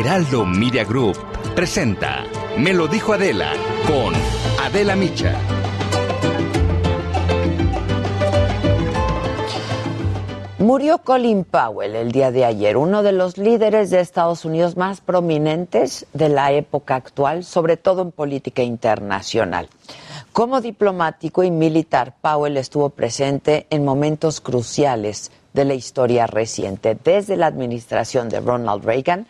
Heraldo Media Group presenta Me lo dijo Adela con Adela Micha. Murió Colin Powell el día de ayer, uno de los líderes de Estados Unidos más prominentes de la época actual, sobre todo en política internacional. Como diplomático y militar, Powell estuvo presente en momentos cruciales de la historia reciente, desde la administración de Ronald Reagan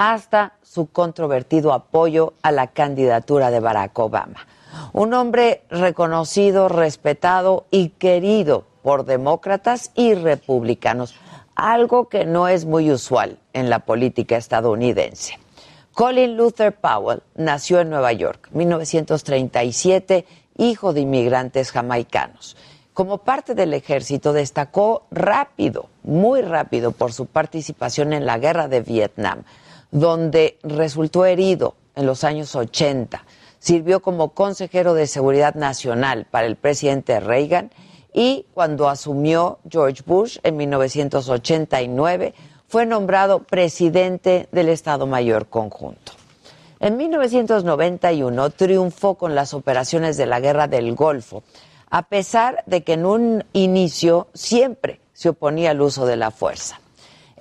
hasta su controvertido apoyo a la candidatura de Barack Obama. Un hombre reconocido, respetado y querido por demócratas y republicanos, algo que no es muy usual en la política estadounidense. Colin Luther Powell nació en Nueva York, 1937, hijo de inmigrantes jamaicanos. Como parte del ejército destacó rápido, muy rápido, por su participación en la guerra de Vietnam donde resultó herido en los años 80. Sirvió como consejero de seguridad nacional para el presidente Reagan y cuando asumió George Bush en 1989 fue nombrado presidente del Estado Mayor Conjunto. En 1991 triunfó con las operaciones de la Guerra del Golfo, a pesar de que en un inicio siempre se oponía al uso de la fuerza.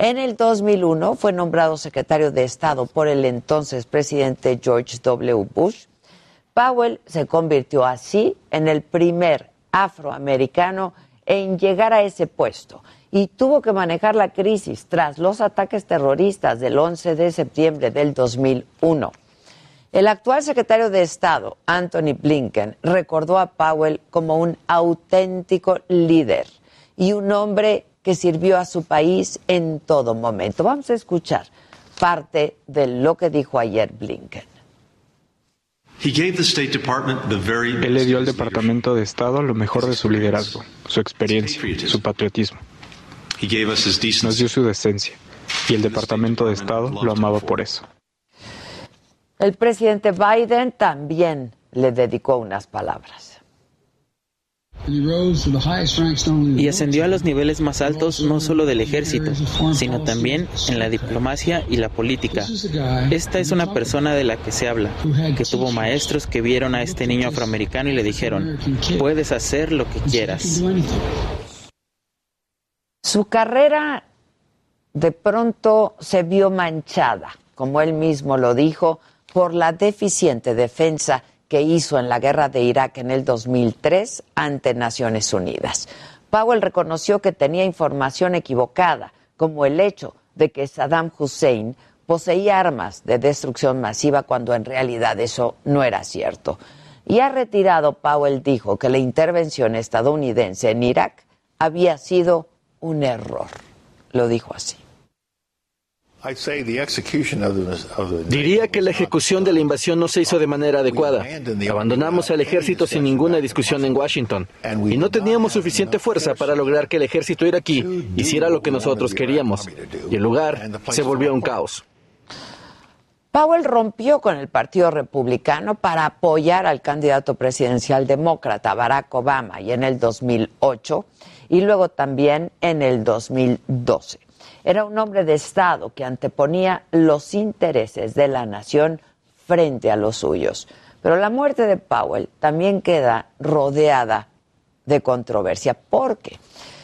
En el 2001 fue nombrado secretario de Estado por el entonces presidente George W. Bush. Powell se convirtió así en el primer afroamericano en llegar a ese puesto y tuvo que manejar la crisis tras los ataques terroristas del 11 de septiembre del 2001. El actual secretario de Estado, Anthony Blinken, recordó a Powell como un auténtico líder y un hombre que sirvió a su país en todo momento. Vamos a escuchar parte de lo que dijo ayer Blinken. Él le dio al Departamento de Estado lo mejor de su liderazgo, su experiencia, su patriotismo. Nos dio su decencia y el Departamento de Estado lo amaba por eso. El presidente Biden también le dedicó unas palabras. Y ascendió a los niveles más altos no solo del ejército, sino también en la diplomacia y la política. Esta es una persona de la que se habla, que tuvo maestros que vieron a este niño afroamericano y le dijeron, puedes hacer lo que quieras. Su carrera de pronto se vio manchada, como él mismo lo dijo, por la deficiente defensa que hizo en la guerra de Irak en el 2003 ante Naciones Unidas. Powell reconoció que tenía información equivocada, como el hecho de que Saddam Hussein poseía armas de destrucción masiva cuando en realidad eso no era cierto. Y ha retirado, Powell dijo que la intervención estadounidense en Irak había sido un error. Lo dijo así. Diría que la ejecución de la invasión no se hizo de manera adecuada. Abandonamos al ejército sin ninguna discusión en Washington y no teníamos suficiente fuerza para lograr que el ejército iraquí hiciera lo que nosotros queríamos y el lugar se volvió un caos. Powell rompió con el Partido Republicano para apoyar al candidato presidencial demócrata Barack Obama y en el 2008 y luego también en el 2012. Era un hombre de Estado que anteponía los intereses de la nación frente a los suyos. Pero la muerte de Powell también queda rodeada de controversia porque,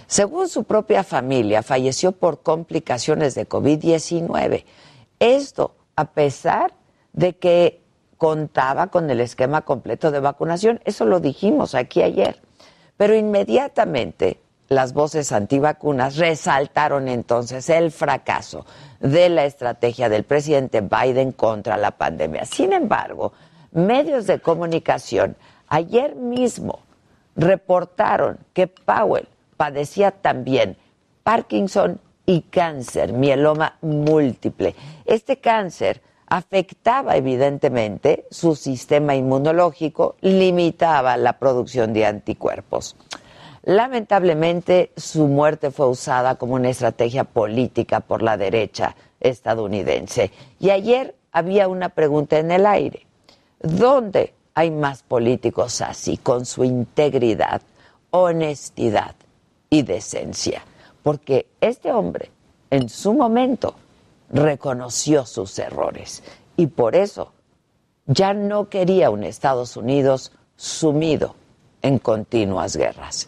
según su propia familia, falleció por complicaciones de COVID-19. Esto a pesar de que contaba con el esquema completo de vacunación. Eso lo dijimos aquí ayer. Pero inmediatamente las voces antivacunas resaltaron entonces el fracaso de la estrategia del presidente Biden contra la pandemia. Sin embargo, medios de comunicación ayer mismo reportaron que Powell padecía también Parkinson y cáncer, mieloma múltiple. Este cáncer afectaba evidentemente su sistema inmunológico, limitaba la producción de anticuerpos. Lamentablemente, su muerte fue usada como una estrategia política por la derecha estadounidense. Y ayer había una pregunta en el aire. ¿Dónde hay más políticos así, con su integridad, honestidad y decencia? Porque este hombre, en su momento, reconoció sus errores y por eso ya no quería un Estados Unidos sumido en continuas guerras.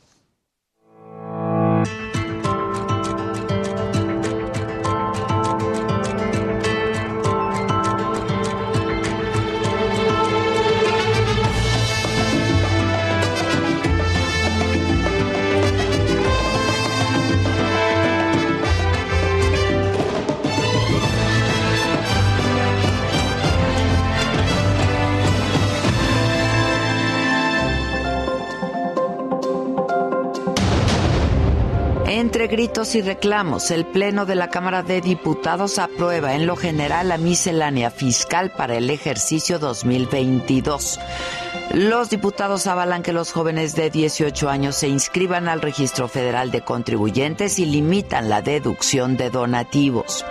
Entre gritos y reclamos, el Pleno de la Cámara de Diputados aprueba en lo general la miscelánea fiscal para el ejercicio 2022. Los diputados avalan que los jóvenes de 18 años se inscriban al Registro Federal de Contribuyentes y limitan la deducción de donativos.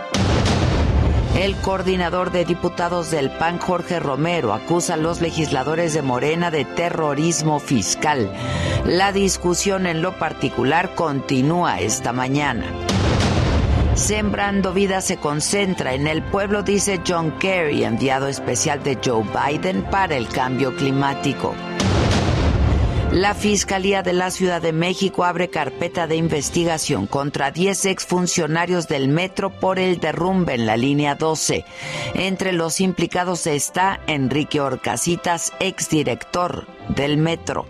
El coordinador de diputados del PAN, Jorge Romero, acusa a los legisladores de Morena de terrorismo fiscal. La discusión en lo particular continúa esta mañana. Sembrando vida se concentra en el pueblo, dice John Kerry, enviado especial de Joe Biden para el cambio climático. La Fiscalía de la Ciudad de México abre carpeta de investigación contra 10 exfuncionarios del metro por el derrumbe en la línea 12. Entre los implicados está Enrique Orcasitas, exdirector del metro.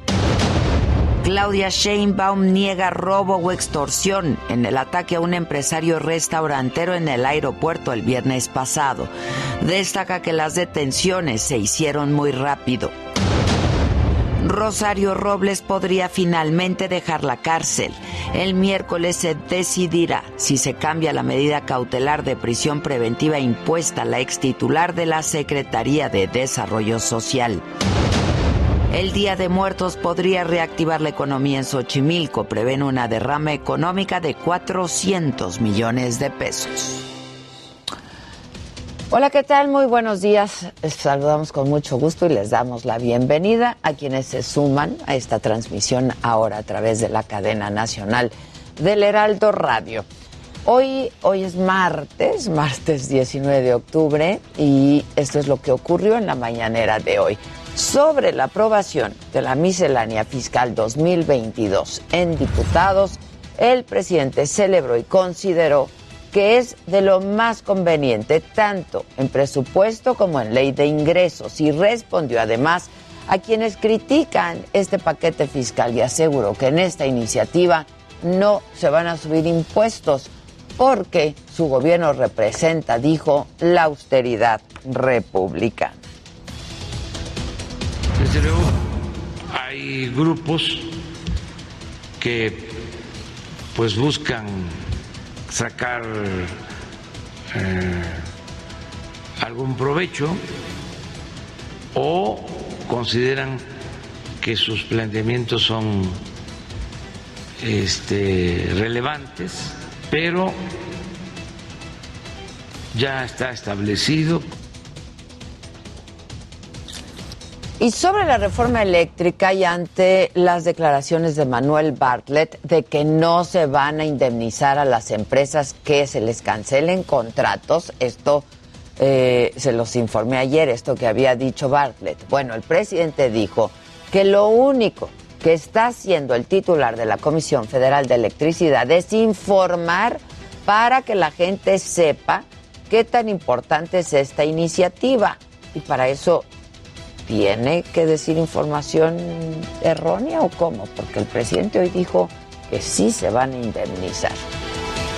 Claudia Sheinbaum niega robo o extorsión en el ataque a un empresario restaurantero en el aeropuerto el viernes pasado. Destaca que las detenciones se hicieron muy rápido. Rosario Robles podría finalmente dejar la cárcel. El miércoles se decidirá si se cambia la medida cautelar de prisión preventiva impuesta a la ex titular de la Secretaría de Desarrollo Social. El Día de Muertos podría reactivar la economía en Xochimilco. Prevén una derrama económica de 400 millones de pesos. Hola, ¿qué tal? Muy buenos días. Les saludamos con mucho gusto y les damos la bienvenida a quienes se suman a esta transmisión ahora a través de la cadena nacional del Heraldo Radio. Hoy, hoy es martes, martes 19 de octubre, y esto es lo que ocurrió en la mañanera de hoy. Sobre la aprobación de la miscelánea fiscal 2022 en diputados, el presidente celebró y consideró que es de lo más conveniente tanto en presupuesto como en ley de ingresos y respondió además a quienes critican este paquete fiscal y aseguró que en esta iniciativa no se van a subir impuestos porque su gobierno representa, dijo, la austeridad republicana. Desde luego hay grupos que pues buscan sacar eh, algún provecho o consideran que sus planteamientos son este, relevantes, pero ya está establecido Y sobre la reforma eléctrica y ante las declaraciones de Manuel Bartlett de que no se van a indemnizar a las empresas que se les cancelen contratos, esto eh, se los informé ayer, esto que había dicho Bartlett. Bueno, el presidente dijo que lo único que está haciendo el titular de la Comisión Federal de Electricidad es informar para que la gente sepa qué tan importante es esta iniciativa. Y para eso tiene que decir información errónea o cómo? Porque el presidente hoy dijo que sí se van a indemnizar.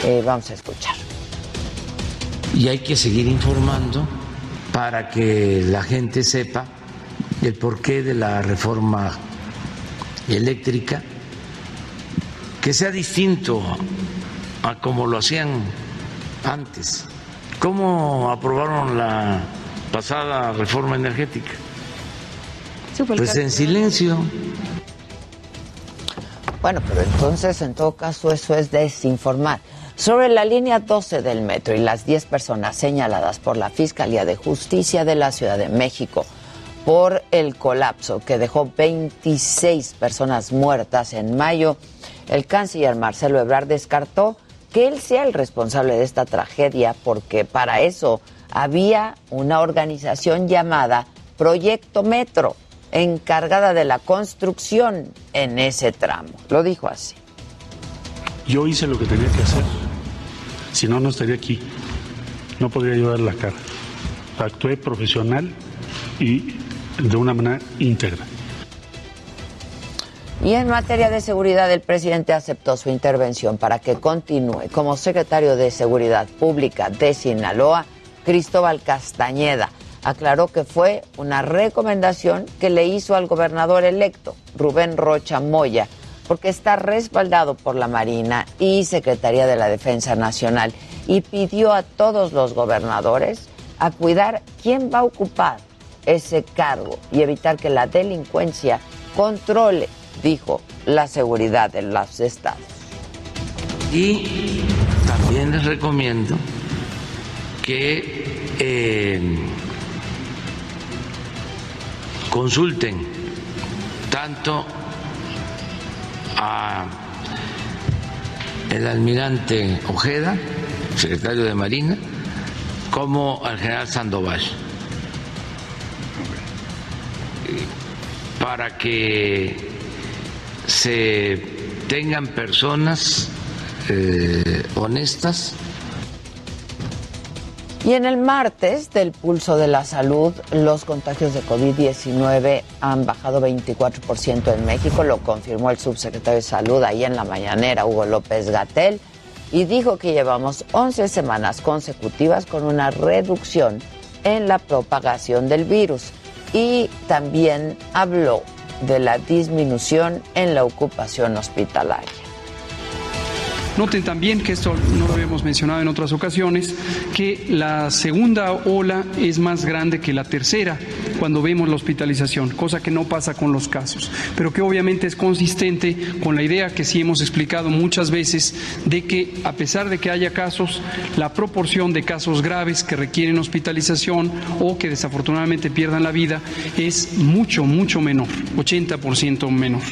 Eh, vamos a escuchar. y hay que seguir informando para que la gente sepa el porqué de la reforma eléctrica, que sea distinto a como lo hacían antes. ¿Cómo aprobaron la pasada reforma energética? Pues en silencio. Bueno, pero entonces en todo caso eso es desinformar. Sobre la línea 12 del metro y las 10 personas señaladas por la Fiscalía de Justicia de la Ciudad de México por el colapso que dejó 26 personas muertas en mayo, el canciller Marcelo Ebrard descartó que él sea el responsable de esta tragedia porque para eso había una organización llamada Proyecto Metro encargada de la construcción en ese tramo. Lo dijo así. Yo hice lo que tenía que hacer. Si no, no estaría aquí. No podría llevar la cara. Actué profesional y de una manera íntegra. Y en materia de seguridad, el presidente aceptó su intervención para que continúe como secretario de Seguridad Pública de Sinaloa, Cristóbal Castañeda. Aclaró que fue una recomendación que le hizo al gobernador electo, Rubén Rocha Moya, porque está respaldado por la Marina y Secretaría de la Defensa Nacional, y pidió a todos los gobernadores a cuidar quién va a ocupar ese cargo y evitar que la delincuencia controle, dijo, la seguridad de los estados. Y también les recomiendo que eh, consulten tanto a el almirante Ojeda, secretario de Marina, como al general Sandoval para que se tengan personas eh, honestas. Y en el martes del pulso de la salud, los contagios de COVID-19 han bajado 24% en México, lo confirmó el subsecretario de Salud ahí en la mañanera, Hugo López Gatel, y dijo que llevamos 11 semanas consecutivas con una reducción en la propagación del virus y también habló de la disminución en la ocupación hospitalaria. Noten también que esto no lo habíamos mencionado en otras ocasiones, que la segunda ola es más grande que la tercera cuando vemos la hospitalización, cosa que no pasa con los casos, pero que obviamente es consistente con la idea que sí hemos explicado muchas veces de que a pesar de que haya casos, la proporción de casos graves que requieren hospitalización o que desafortunadamente pierdan la vida es mucho, mucho menor, 80% menor.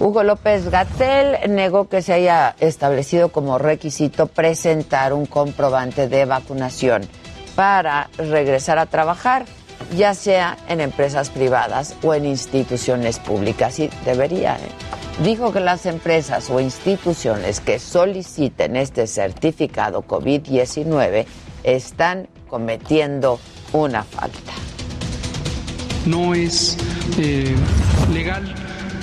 Hugo López Gatel negó que se haya establecido como requisito presentar un comprobante de vacunación para regresar a trabajar, ya sea en empresas privadas o en instituciones públicas. Y debería. ¿eh? Dijo que las empresas o instituciones que soliciten este certificado COVID-19 están cometiendo una falta. No es eh, legal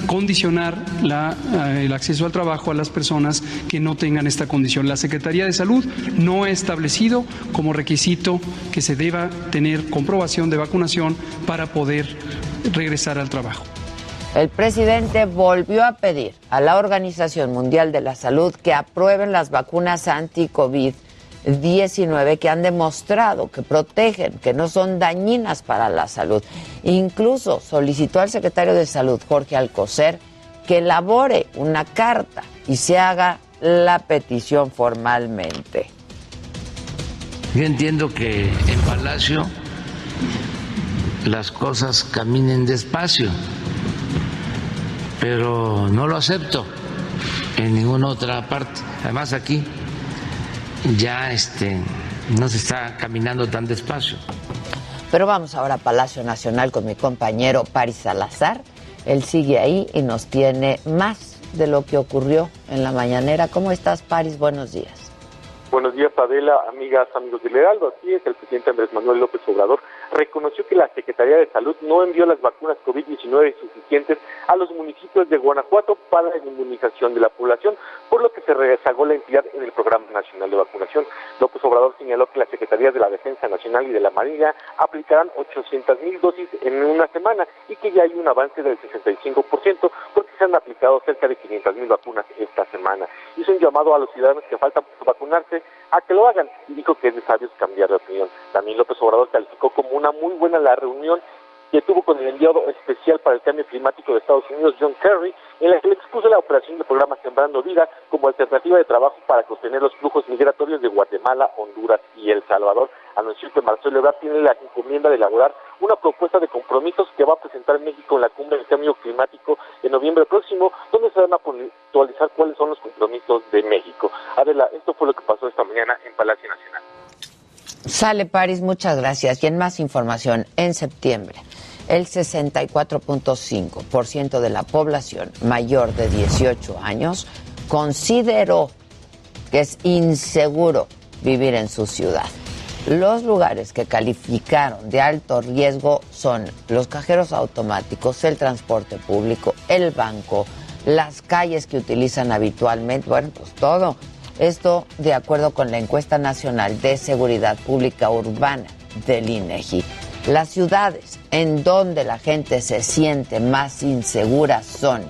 condicionar eh, el acceso al trabajo a las personas que no tengan esta condición. La Secretaría de Salud no ha establecido como requisito que se deba tener comprobación de vacunación para poder regresar al trabajo. El presidente volvió a pedir a la Organización Mundial de la Salud que aprueben las vacunas anti-COVID 19 que han demostrado que protegen, que no son dañinas para la salud. Incluso solicitó al secretario de Salud, Jorge Alcocer, que elabore una carta y se haga la petición formalmente. Yo entiendo que en Palacio las cosas caminen despacio, pero no lo acepto en ninguna otra parte. Además aquí ya este, no se está caminando tan despacio. Pero vamos ahora a Palacio Nacional con mi compañero Paris Salazar. Él sigue ahí y nos tiene más de lo que ocurrió en la mañanera. ¿Cómo estás, Paris? Buenos días. Buenos días, Adela, amigas, amigos del Heraldo. Así es, el presidente Andrés Manuel López Obrador reconoció que la Secretaría de Salud no envió las vacunas COVID-19 suficientes a los municipios de Guanajuato para la inmunización de la población, por lo que se rezagó la entidad en el Programa Nacional de Vacunación. López Obrador señaló que las Secretarías de la Defensa Nacional y de la Marina aplicarán 800 mil dosis en una semana y que ya hay un avance del 65% porque se han aplicado cerca de 500 mil vacunas esta semana. Hizo un llamado a los ciudadanos que faltan por vacunarse a que lo hagan y dijo que es necesario cambiar de opinión. También López Obrador calificó como una muy buena la reunión que tuvo con el enviado especial para el cambio climático de Estados Unidos, John Kerry, en la que le expuso la operación del programa Sembrando Vida como alternativa de trabajo para contener los flujos migratorios de Guatemala, Honduras y El Salvador. Anunció que Marcelo Ebrard tiene la encomienda de elaborar una propuesta de compromisos que va a presentar en México en la cumbre del cambio climático en noviembre próximo, donde se van a puntualizar cuáles son los compromisos de México. Adela, esto fue lo que pasó esta mañana en Palacio Nacional. Sale París, muchas gracias. Y en más información, en septiembre, el 64.5% de la población mayor de 18 años consideró que es inseguro vivir en su ciudad. Los lugares que calificaron de alto riesgo son los cajeros automáticos, el transporte público, el banco, las calles que utilizan habitualmente, bueno, pues todo. Esto de acuerdo con la encuesta nacional de seguridad pública urbana del INEGI. Las ciudades en donde la gente se siente más insegura son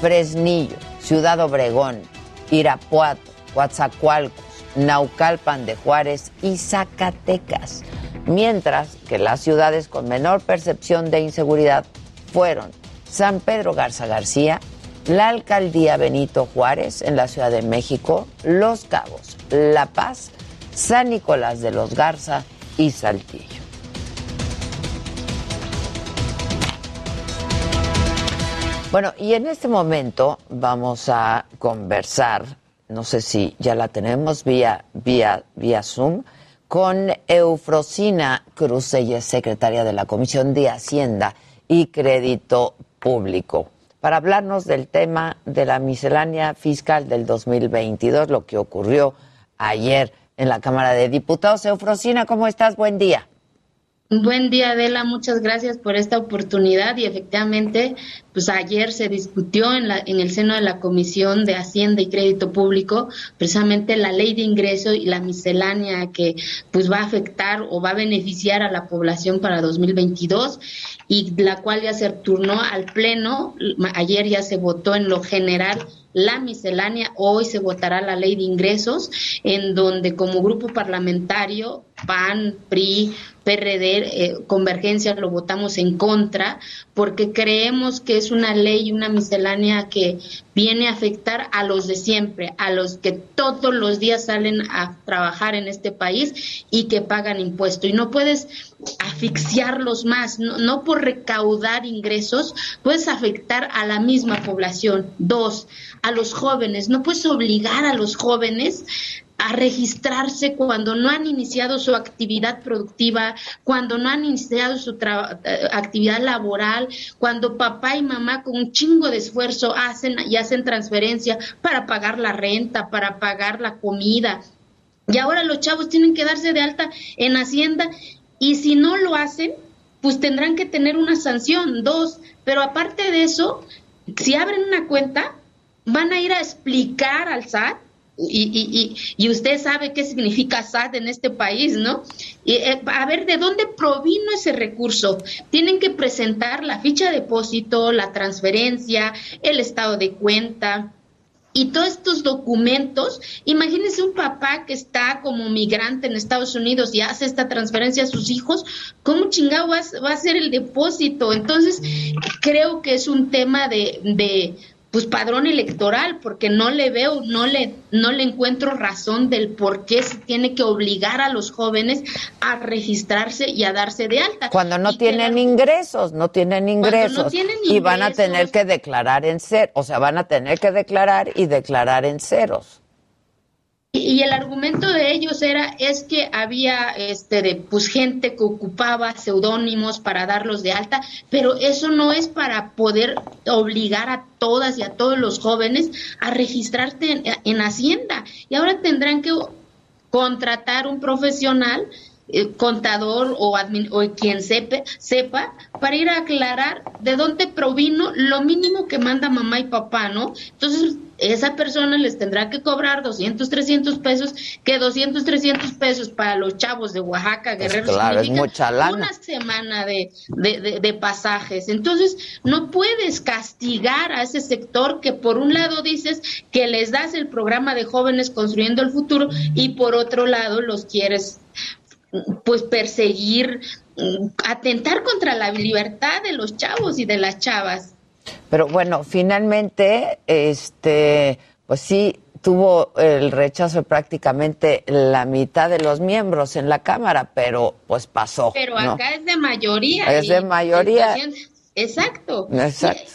Fresnillo, Ciudad Obregón, Irapuato, Coatzacoalcos, Naucalpan de Juárez y Zacatecas, mientras que las ciudades con menor percepción de inseguridad fueron San Pedro Garza García, la alcaldía Benito Juárez en la Ciudad de México, Los Cabos, La Paz, San Nicolás de los Garza y Saltillo. Bueno, y en este momento vamos a conversar, no sé si ya la tenemos vía, vía, vía Zoom, con Eufrosina Cruz, es secretaria de la Comisión de Hacienda y Crédito Público para hablarnos del tema de la miscelánea fiscal del 2022, lo que ocurrió ayer en la Cámara de Diputados. Eufrosina, ¿cómo estás? Buen día. Buen día, Adela. Muchas gracias por esta oportunidad. Y efectivamente, pues ayer se discutió en, la, en el seno de la Comisión de Hacienda y Crédito Público precisamente la ley de ingreso y la miscelánea que pues va a afectar o va a beneficiar a la población para 2022 y la cual ya se turnó al Pleno. Ayer ya se votó en lo general la miscelánea. Hoy se votará la ley de ingresos, en donde como grupo parlamentario, PAN, PRI, PRD, eh, Convergencia, lo votamos en contra, porque creemos que es una ley, una miscelánea que viene a afectar a los de siempre, a los que todos los días salen a trabajar en este país y que pagan impuesto. Y no puedes asfixiarlos más, no, no por recaudar ingresos, puedes afectar a la misma población. Dos, a los jóvenes, no puedes obligar a los jóvenes a registrarse cuando no han iniciado su actividad productiva, cuando no han iniciado su eh, actividad laboral, cuando papá y mamá con un chingo de esfuerzo hacen y hacen transferencia para pagar la renta, para pagar la comida. Y ahora los chavos tienen que darse de alta en Hacienda y si no lo hacen, pues tendrán que tener una sanción, dos. Pero aparte de eso, si abren una cuenta, van a ir a explicar al SAT y, y, y, usted sabe qué significa SAT en este país, ¿no? Eh, a ver, ¿de dónde provino ese recurso? Tienen que presentar la ficha de depósito, la transferencia, el estado de cuenta. Y todos estos documentos, imagínese un papá que está como migrante en Estados Unidos y hace esta transferencia a sus hijos, ¿cómo chingado va, a ser el depósito? Entonces, creo que es un tema de, de pues padrón electoral, porque no le veo, no le, no le encuentro razón del por qué se tiene que obligar a los jóvenes a registrarse y a darse de alta. Cuando no tienen ingresos, no tienen ingresos. y van a tener que declarar en cero, o sea, van a tener que declarar y declarar en ceros. Y el argumento de ellos era es que había este de pues gente que ocupaba seudónimos para darlos de alta, pero eso no es para poder obligar a todas y a todos los jóvenes a registrarse en, Hacienda. Y ahora tendrán que contratar un profesional eh, contador o, o quien sepa, sepa para ir a aclarar de dónde provino lo mínimo que manda mamá y papá, ¿no? Entonces, esa persona les tendrá que cobrar 200, 300 pesos, que 200, 300 pesos para los chavos de Oaxaca, pues Guerrero, una semana de, de, de, pasajes. Entonces, no puedes castigar a ese sector que por un lado dices que les das el programa de jóvenes construyendo el futuro y por otro lado los quieres pues perseguir, atentar contra la libertad de los chavos y de las chavas. Pero bueno, finalmente, este, pues sí, tuvo el rechazo de prácticamente la mitad de los miembros en la Cámara, pero pues pasó. Pero acá es de mayoría. Es de mayoría. Exacto. Exacto.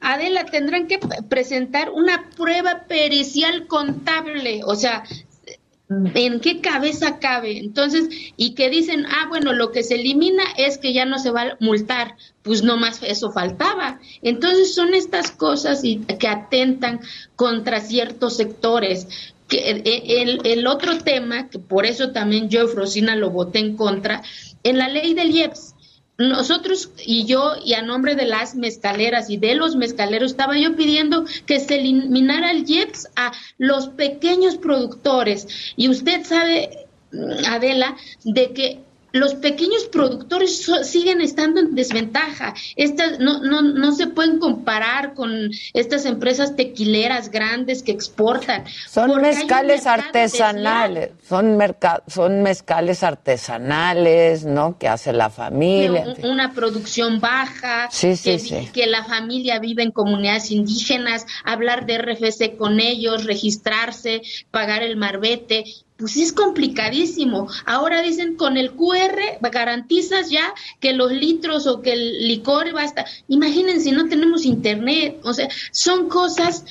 Adela, tendrán que presentar una prueba pericial contable, o sea, ¿En qué cabeza cabe? Entonces, y que dicen, ah, bueno, lo que se elimina es que ya no se va a multar, pues no más eso faltaba. Entonces son estas cosas que atentan contra ciertos sectores. Que el, el otro tema, que por eso también yo, Frosina, lo voté en contra, en la ley del IEPS, nosotros y yo, y a nombre de las mezcaleras y de los mezcaleros, estaba yo pidiendo que se eliminara el IEPS a los pequeños productores. Y usted sabe, Adela, de que los pequeños productores siguen estando en desventaja. Estas no, no, no se pueden comparar con estas empresas tequileras grandes que exportan. Son mezcales artesanales, son, son mezcales artesanales, ¿no? Que hace la familia. una producción baja, sí, sí, que, que la familia vive en comunidades indígenas, hablar de RFC con ellos, registrarse, pagar el marbete pues es complicadísimo. Ahora dicen con el QR garantizas ya que los litros o que el licor va a estar. Imagínense, no tenemos internet. O sea, son cosas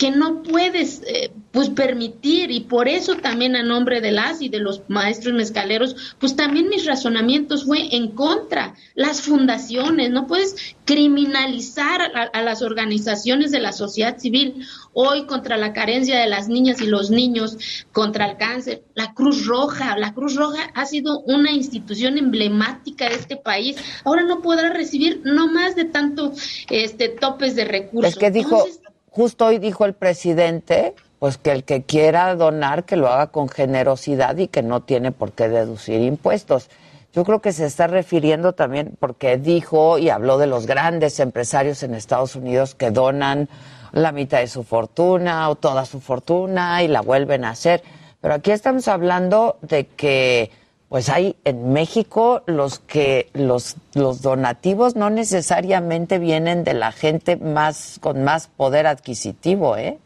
que no puedes eh, pues permitir. Y por eso también a nombre de las y de los maestros mezcaleros pues también mis razonamientos fue en contra. Las fundaciones no puedes criminalizar a, las organizaciones de la sociedad civil. Hoy contra la carencia de las niñas y los niños contra el cáncer la Cruz Roja la Cruz Roja ha sido una institución emblemática de este país. Ahora no podrá recibir no más de tanto este topes de recursos. Es que dijo justo hoy dijo el presidente, pues que el que quiera donar, que lo haga con generosidad y que no tiene por qué deducir impuestos. Yo creo que se está refiriendo también porque dijo y habló de los grandes empresarios en Estados Unidos que donan la mitad de su fortuna o toda su fortuna y la vuelven a hacer. Pero aquí estamos hablando de que pues hay en México los que los, donativos no necesariamente vienen de la gente más con más poder adquisitivo, ¿eh?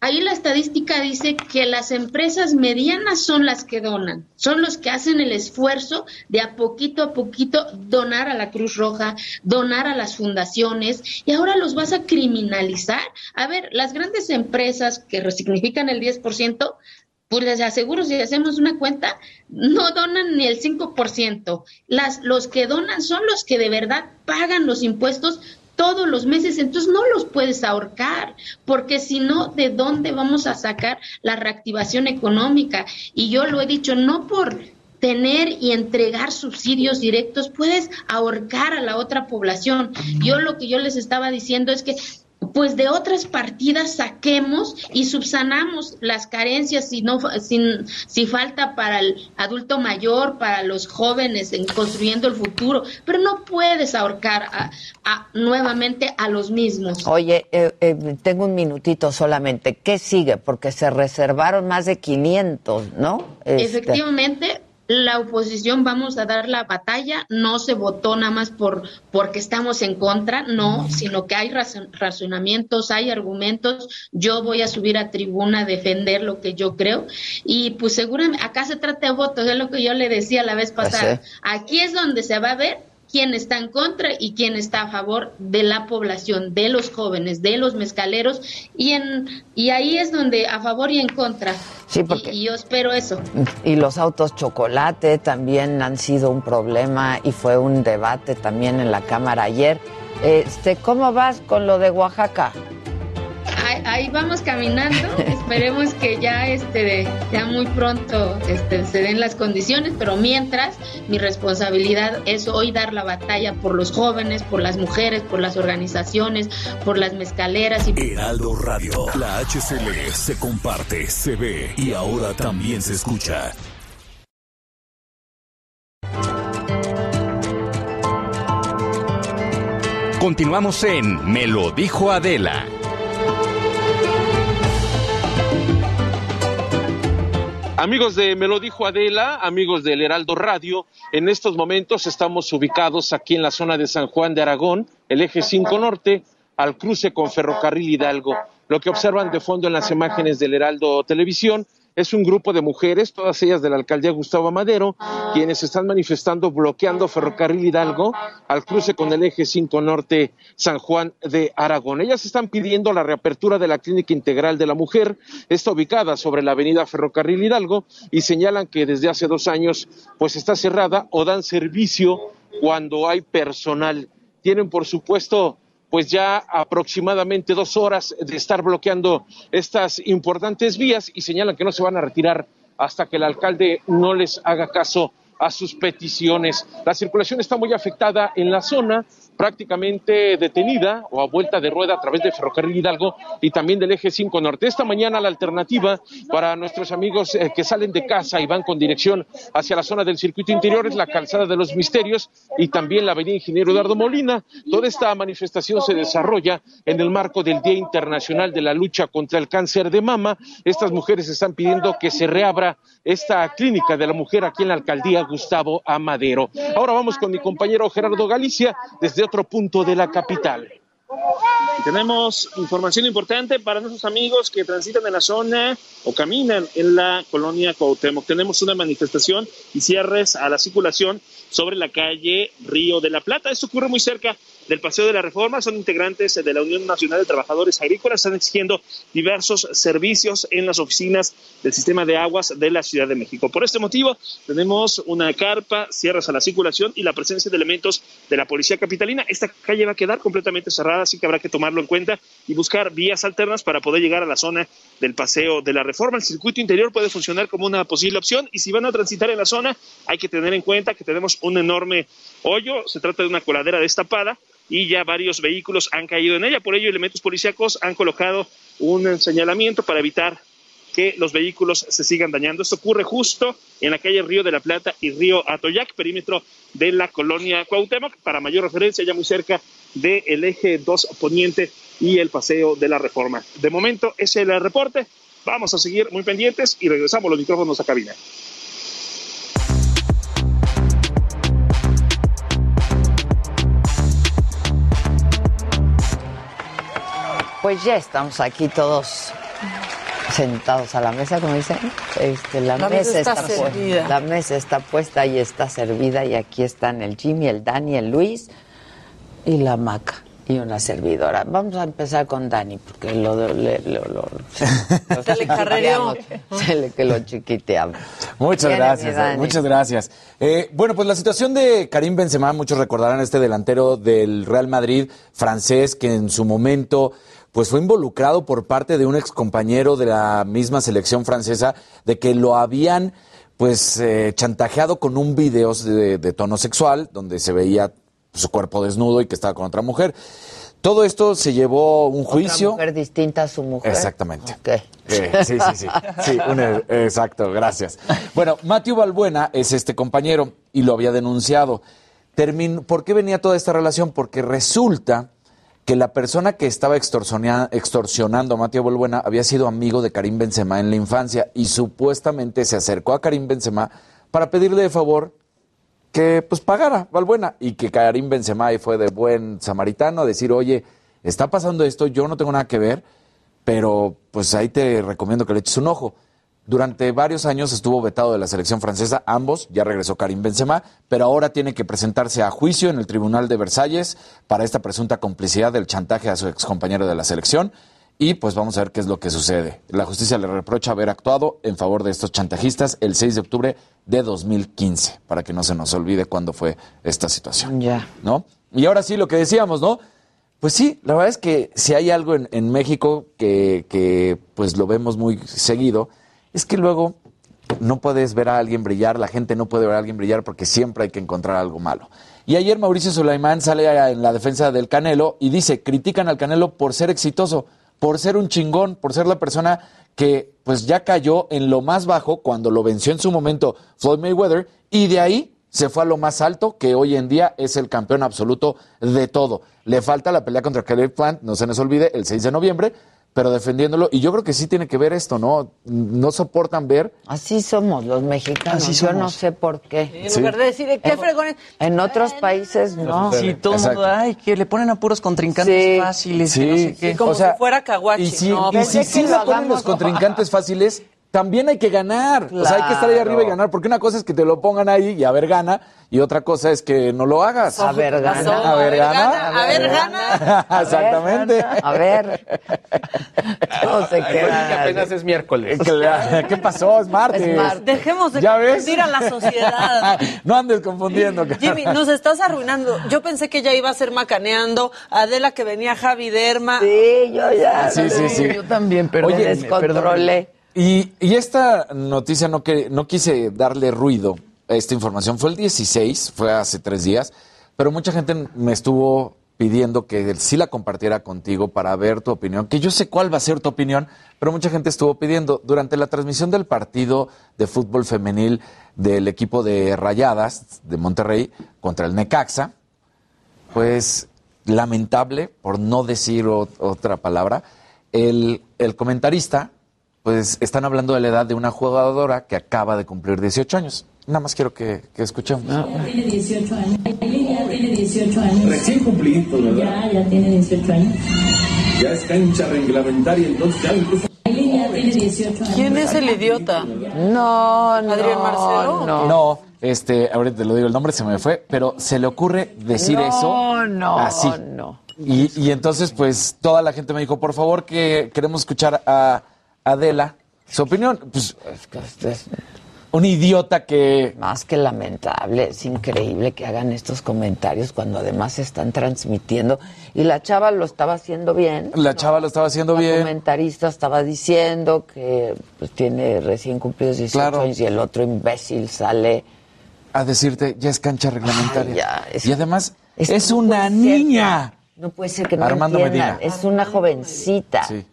Ahí la estadística dice que las empresas medianas son las que donan, son los que hacen el esfuerzo de a poquito a poquito donar a la Cruz Roja, donar a las fundaciones y ahora los vas a criminalizar. A ver, las grandes empresas que resignifican el 10% pues les aseguro, si hacemos una cuenta, no donan ni el 5%. Las, los que donan son los que de verdad pagan los impuestos todos los meses, entonces no los puedes ahorcar, porque si no, ¿de dónde vamos a sacar la reactivación económica? Y yo lo he dicho, no por tener y entregar subsidios directos, puedes ahorcar a la otra población. Yo lo que yo les estaba diciendo es que pues de otras partidas saquemos y subsanamos las carencias si no sin, si falta para el adulto mayor, para los jóvenes en construyendo el futuro, pero no puedes ahorcar a, nuevamente a los mismos. Oye, eh, eh, tengo un minutito solamente. ¿Qué sigue? Porque se reservaron más de 500, ¿no? Este, Efectivamente, la oposición vamos a dar la batalla, no se votó nada más por porque estamos en contra, no, sino que hay razonamientos, hay argumentos, yo voy a subir a tribuna a defender lo que yo creo y pues seguramente acá se trata de votos, es lo que yo le decía la vez pasada, aquí es donde se va a ver quién está en contra y quién está a favor de la población, de los jóvenes, de los mezcaleros, y, en, y ahí es donde a favor y en contra. Sí, porque, y, yo espero eso. Y los autos chocolate también han sido un problema y fue un debate también en la Cámara ayer. Este, ¿Cómo vas con lo de Oaxaca? Ahí vamos caminando. Esperemos que ya este ya muy pronto este, se den las condiciones, pero mientras mi responsabilidad es hoy dar la batalla por los jóvenes, por las mujeres, por las organizaciones, por las mezcaleras y Heraldo Radio. La HCL se comparte, se ve y ahora también se escucha. Continuamos en Me lo dijo Adela. Amigos de Me lo dijo Adela, amigos del Heraldo Radio, en estos momentos estamos ubicados aquí en la zona de San Juan de Aragón, el eje 5 Norte, al cruce con Ferrocarril Hidalgo. Lo que observan de fondo en las imágenes del Heraldo Televisión es un grupo de mujeres, todas ellas de la alcaldía Gustavo Madero, quienes están manifestando bloqueando Ferrocarril Hidalgo al cruce con el eje 5 Norte San Juan de Aragón. Ellas están pidiendo la reapertura de la Clínica Integral de la Mujer, está ubicada sobre la avenida Ferrocarril Hidalgo y señalan que desde hace dos años pues está cerrada o dan servicio cuando hay personal. Tienen por supuesto pues ya aproximadamente dos horas de estar bloqueando estas importantes vías y señalan que no se van a retirar hasta que el alcalde no les haga caso a sus peticiones. La circulación está muy afectada en la zona, prácticamente detenida o a vuelta de rueda a través de Ferrocarril Hidalgo y también del eje 5 Norte. Esta mañana la alternativa para nuestros amigos eh, que salen de casa y van con dirección hacia la zona del circuito interior es la calzada de los misterios y también la avenida Ingeniero Eduardo Molina. Toda esta manifestación se desarrolla en el marco del Día Internacional de la Lucha contra el Cáncer de Mama. Estas mujeres están pidiendo que se reabra esta clínica de la mujer aquí en la alcaldía Gustavo Amadero. Ahora vamos con mi compañero Gerardo Galicia desde otro punto de la capital. Tenemos información importante para nuestros amigos que transitan en la zona o caminan en la colonia Cuauhtémoc. Tenemos una manifestación y cierres a la circulación sobre la calle Río de la Plata. Esto ocurre muy cerca del Paseo de la Reforma. Son integrantes de la Unión Nacional de Trabajadores Agrícolas. Están exigiendo diversos servicios en las oficinas del sistema de aguas de la Ciudad de México. Por este motivo, tenemos una carpa, cierres a la circulación y la presencia de elementos de la Policía Capitalina. Esta calle va a quedar completamente cerrada, así que habrá que tomarlo en cuenta y buscar vías alternas para poder llegar a la zona del Paseo de la Reforma. El circuito interior puede funcionar como una posible opción y si van a transitar en la zona, hay que tener en cuenta que tenemos un enorme hoyo. Se trata de una coladera destapada y ya varios vehículos han caído en ella. Por ello, elementos policíacos han colocado un señalamiento para evitar que los vehículos se sigan dañando. Esto ocurre justo en la calle Río de la Plata y Río Atoyac, perímetro de la colonia Cuauhtémoc, para mayor referencia, ya muy cerca del eje 2 poniente y el paseo de la reforma. De momento, ese es el reporte. Vamos a seguir muy pendientes y regresamos los micrófonos a cabina. Pues ya estamos aquí todos sentados a la mesa, como dicen. Este, la, mesa, está, puesta. La mesa está puesta y está servida. Y aquí están el Jimmy, el Dani, el Luis y la Maca y una servidora. Vamos a empezar con Dani, porque lo, le, se le. Se le que lo chiquiteamos. Muchas gracias, muchas gracias. Eh, bueno, pues la situación de Karim Benzema, muchos recordarán este delantero del Real Madrid francés que en su momento pues fue involucrado por parte de un excompañero de la misma selección francesa de que lo habían pues eh, chantajeado con un video de, tono sexual donde se veía su cuerpo desnudo y que estaba con otra mujer. Todo esto se llevó un juicio. Una mujer distinta a su mujer. Exactamente. Eh, sí, sí, sí. sí exacto, gracias. Bueno, Matthew Balbuena es este compañero y lo había denunciado. ¿Por qué venía toda esta relación? Porque resulta que la persona que estaba extorsionando a Mateo Bolbuena había sido amigo de Karim Benzema en la infancia y supuestamente se acercó a Karim Benzema para pedirle de favor que pues pagara Balbuena y que Karim Benzema fue de buen samaritano a decir, oye, está pasando esto, yo no tengo nada que ver, pero pues ahí te recomiendo que le eches un ojo. Durante varios años estuvo vetado de la selección francesa, ambos, ya regresó Karim Benzema, pero ahora tiene que presentarse a juicio en el Tribunal de Versalles para esta presunta complicidad del chantaje a su excompañero de la selección. Y pues vamos a ver qué es lo que sucede. La justicia le reprocha haber actuado en favor de estos chantajistas el 6 de octubre de 2015, para que no se nos olvide cuándo fue esta situación. Ya. ¿No? Y ahora sí, lo que decíamos, ¿no? Pues sí, la verdad es que si hay algo en, en México que, que, pues lo vemos muy seguido, es que luego no puedes ver a alguien brillar, la gente no puede ver a alguien brillar porque siempre hay que encontrar algo malo. Y ayer Mauricio Sulaimán sale en la defensa del Canelo y dice, critican al Canelo por ser exitoso, por ser un chingón, por ser la persona que pues ya cayó en lo más bajo cuando lo venció en su momento Floyd Mayweather y de ahí se fue a lo más alto, que hoy en día es el campeón absoluto de todo. Le falta la pelea contra Caleb Plant, no se nos olvide, el 6 de noviembre, pero defendiéndolo. Y yo creo que sí tiene que ver esto, ¿no? No soportan ver. Así somos los mexicanos. Así Yo somos. no sé por qué. En lugar de decir, ¿qué fregones? En otros países no. Sí, todo el mundo, ay, que le ponen a puros contrincantes fáciles, que no sé qué. como si fuera Kawachi. Y si, no, y si pensé sí le lo ponen los contrincantes fáciles, también hay que ganar. O sea, hay que estar ahí arriba y ganar. Porque una cosa es que te lo pongan ahí y a ver gana, y otra cosa es que no lo hagas. A ver, gana. A ver, gana. A ver, gana. Exactamente. A ver. No se queda. apenas es miércoles. ¿Qué, qué pasó? Es martes. Es martes. Dejemos de ¿Ya ves? confundir a la sociedad. no andes confundiendo. Jimmy, nos estás arruinando. Yo pensé que ya iba a ser macaneando. Adela que venía Javi Derma. Sí, yo ya. Sí, sí, sí. Yo también, Me perdón. Y, esta noticia no, que, no quise darle ruido a esta información. Fue el 16, fue hace tres días, pero mucha gente me estuvo pidiendo que sí la compartiera contigo para ver tu opinión, que yo sé cuál va a ser tu opinión, pero mucha gente estuvo pidiendo. Durante la transmisión del partido de fútbol femenil del equipo de Rayadas de Monterrey contra el Necaxa, pues lamentable, por no decir otra palabra, el comentarista, pues están hablando de la edad de una jugadora que acaba de cumplir 18 años. Nada más quiero que, que escuchemos. Tiene 18 años. Ya tiene 18 años. Recién cumpliditos, ¿verdad? Ya, ya tiene 18 años. Ya es cancha reglamentaria, entonces ya incluso... Ya tiene 18 años. ¿Quién es el idiota? No, no. Adrián Marcelo. No. No, este, ahorita te lo digo, el nombre se me fue, pero se le ocurre decir No, eso no, así. no. Y, y entonces, pues, toda la gente me dijo, por favor, que queremos escuchar a Adela, su opinión. Pues, un idiota que... Más que lamentable, es increíble que hagan estos comentarios cuando además se están transmitiendo. Y la chava lo estaba haciendo bien. La chava lo estaba haciendo La bien. comentarista estaba diciendo que pues, tiene recién cumplidos 18 Claro. años y el otro imbécil sale. A decirte, ya es cancha reglamentaria. Ay, ya, es- y además, es, es no una ser niña. No puede ser que no Armando entiendan. Medina. Es una jovencita. Sí.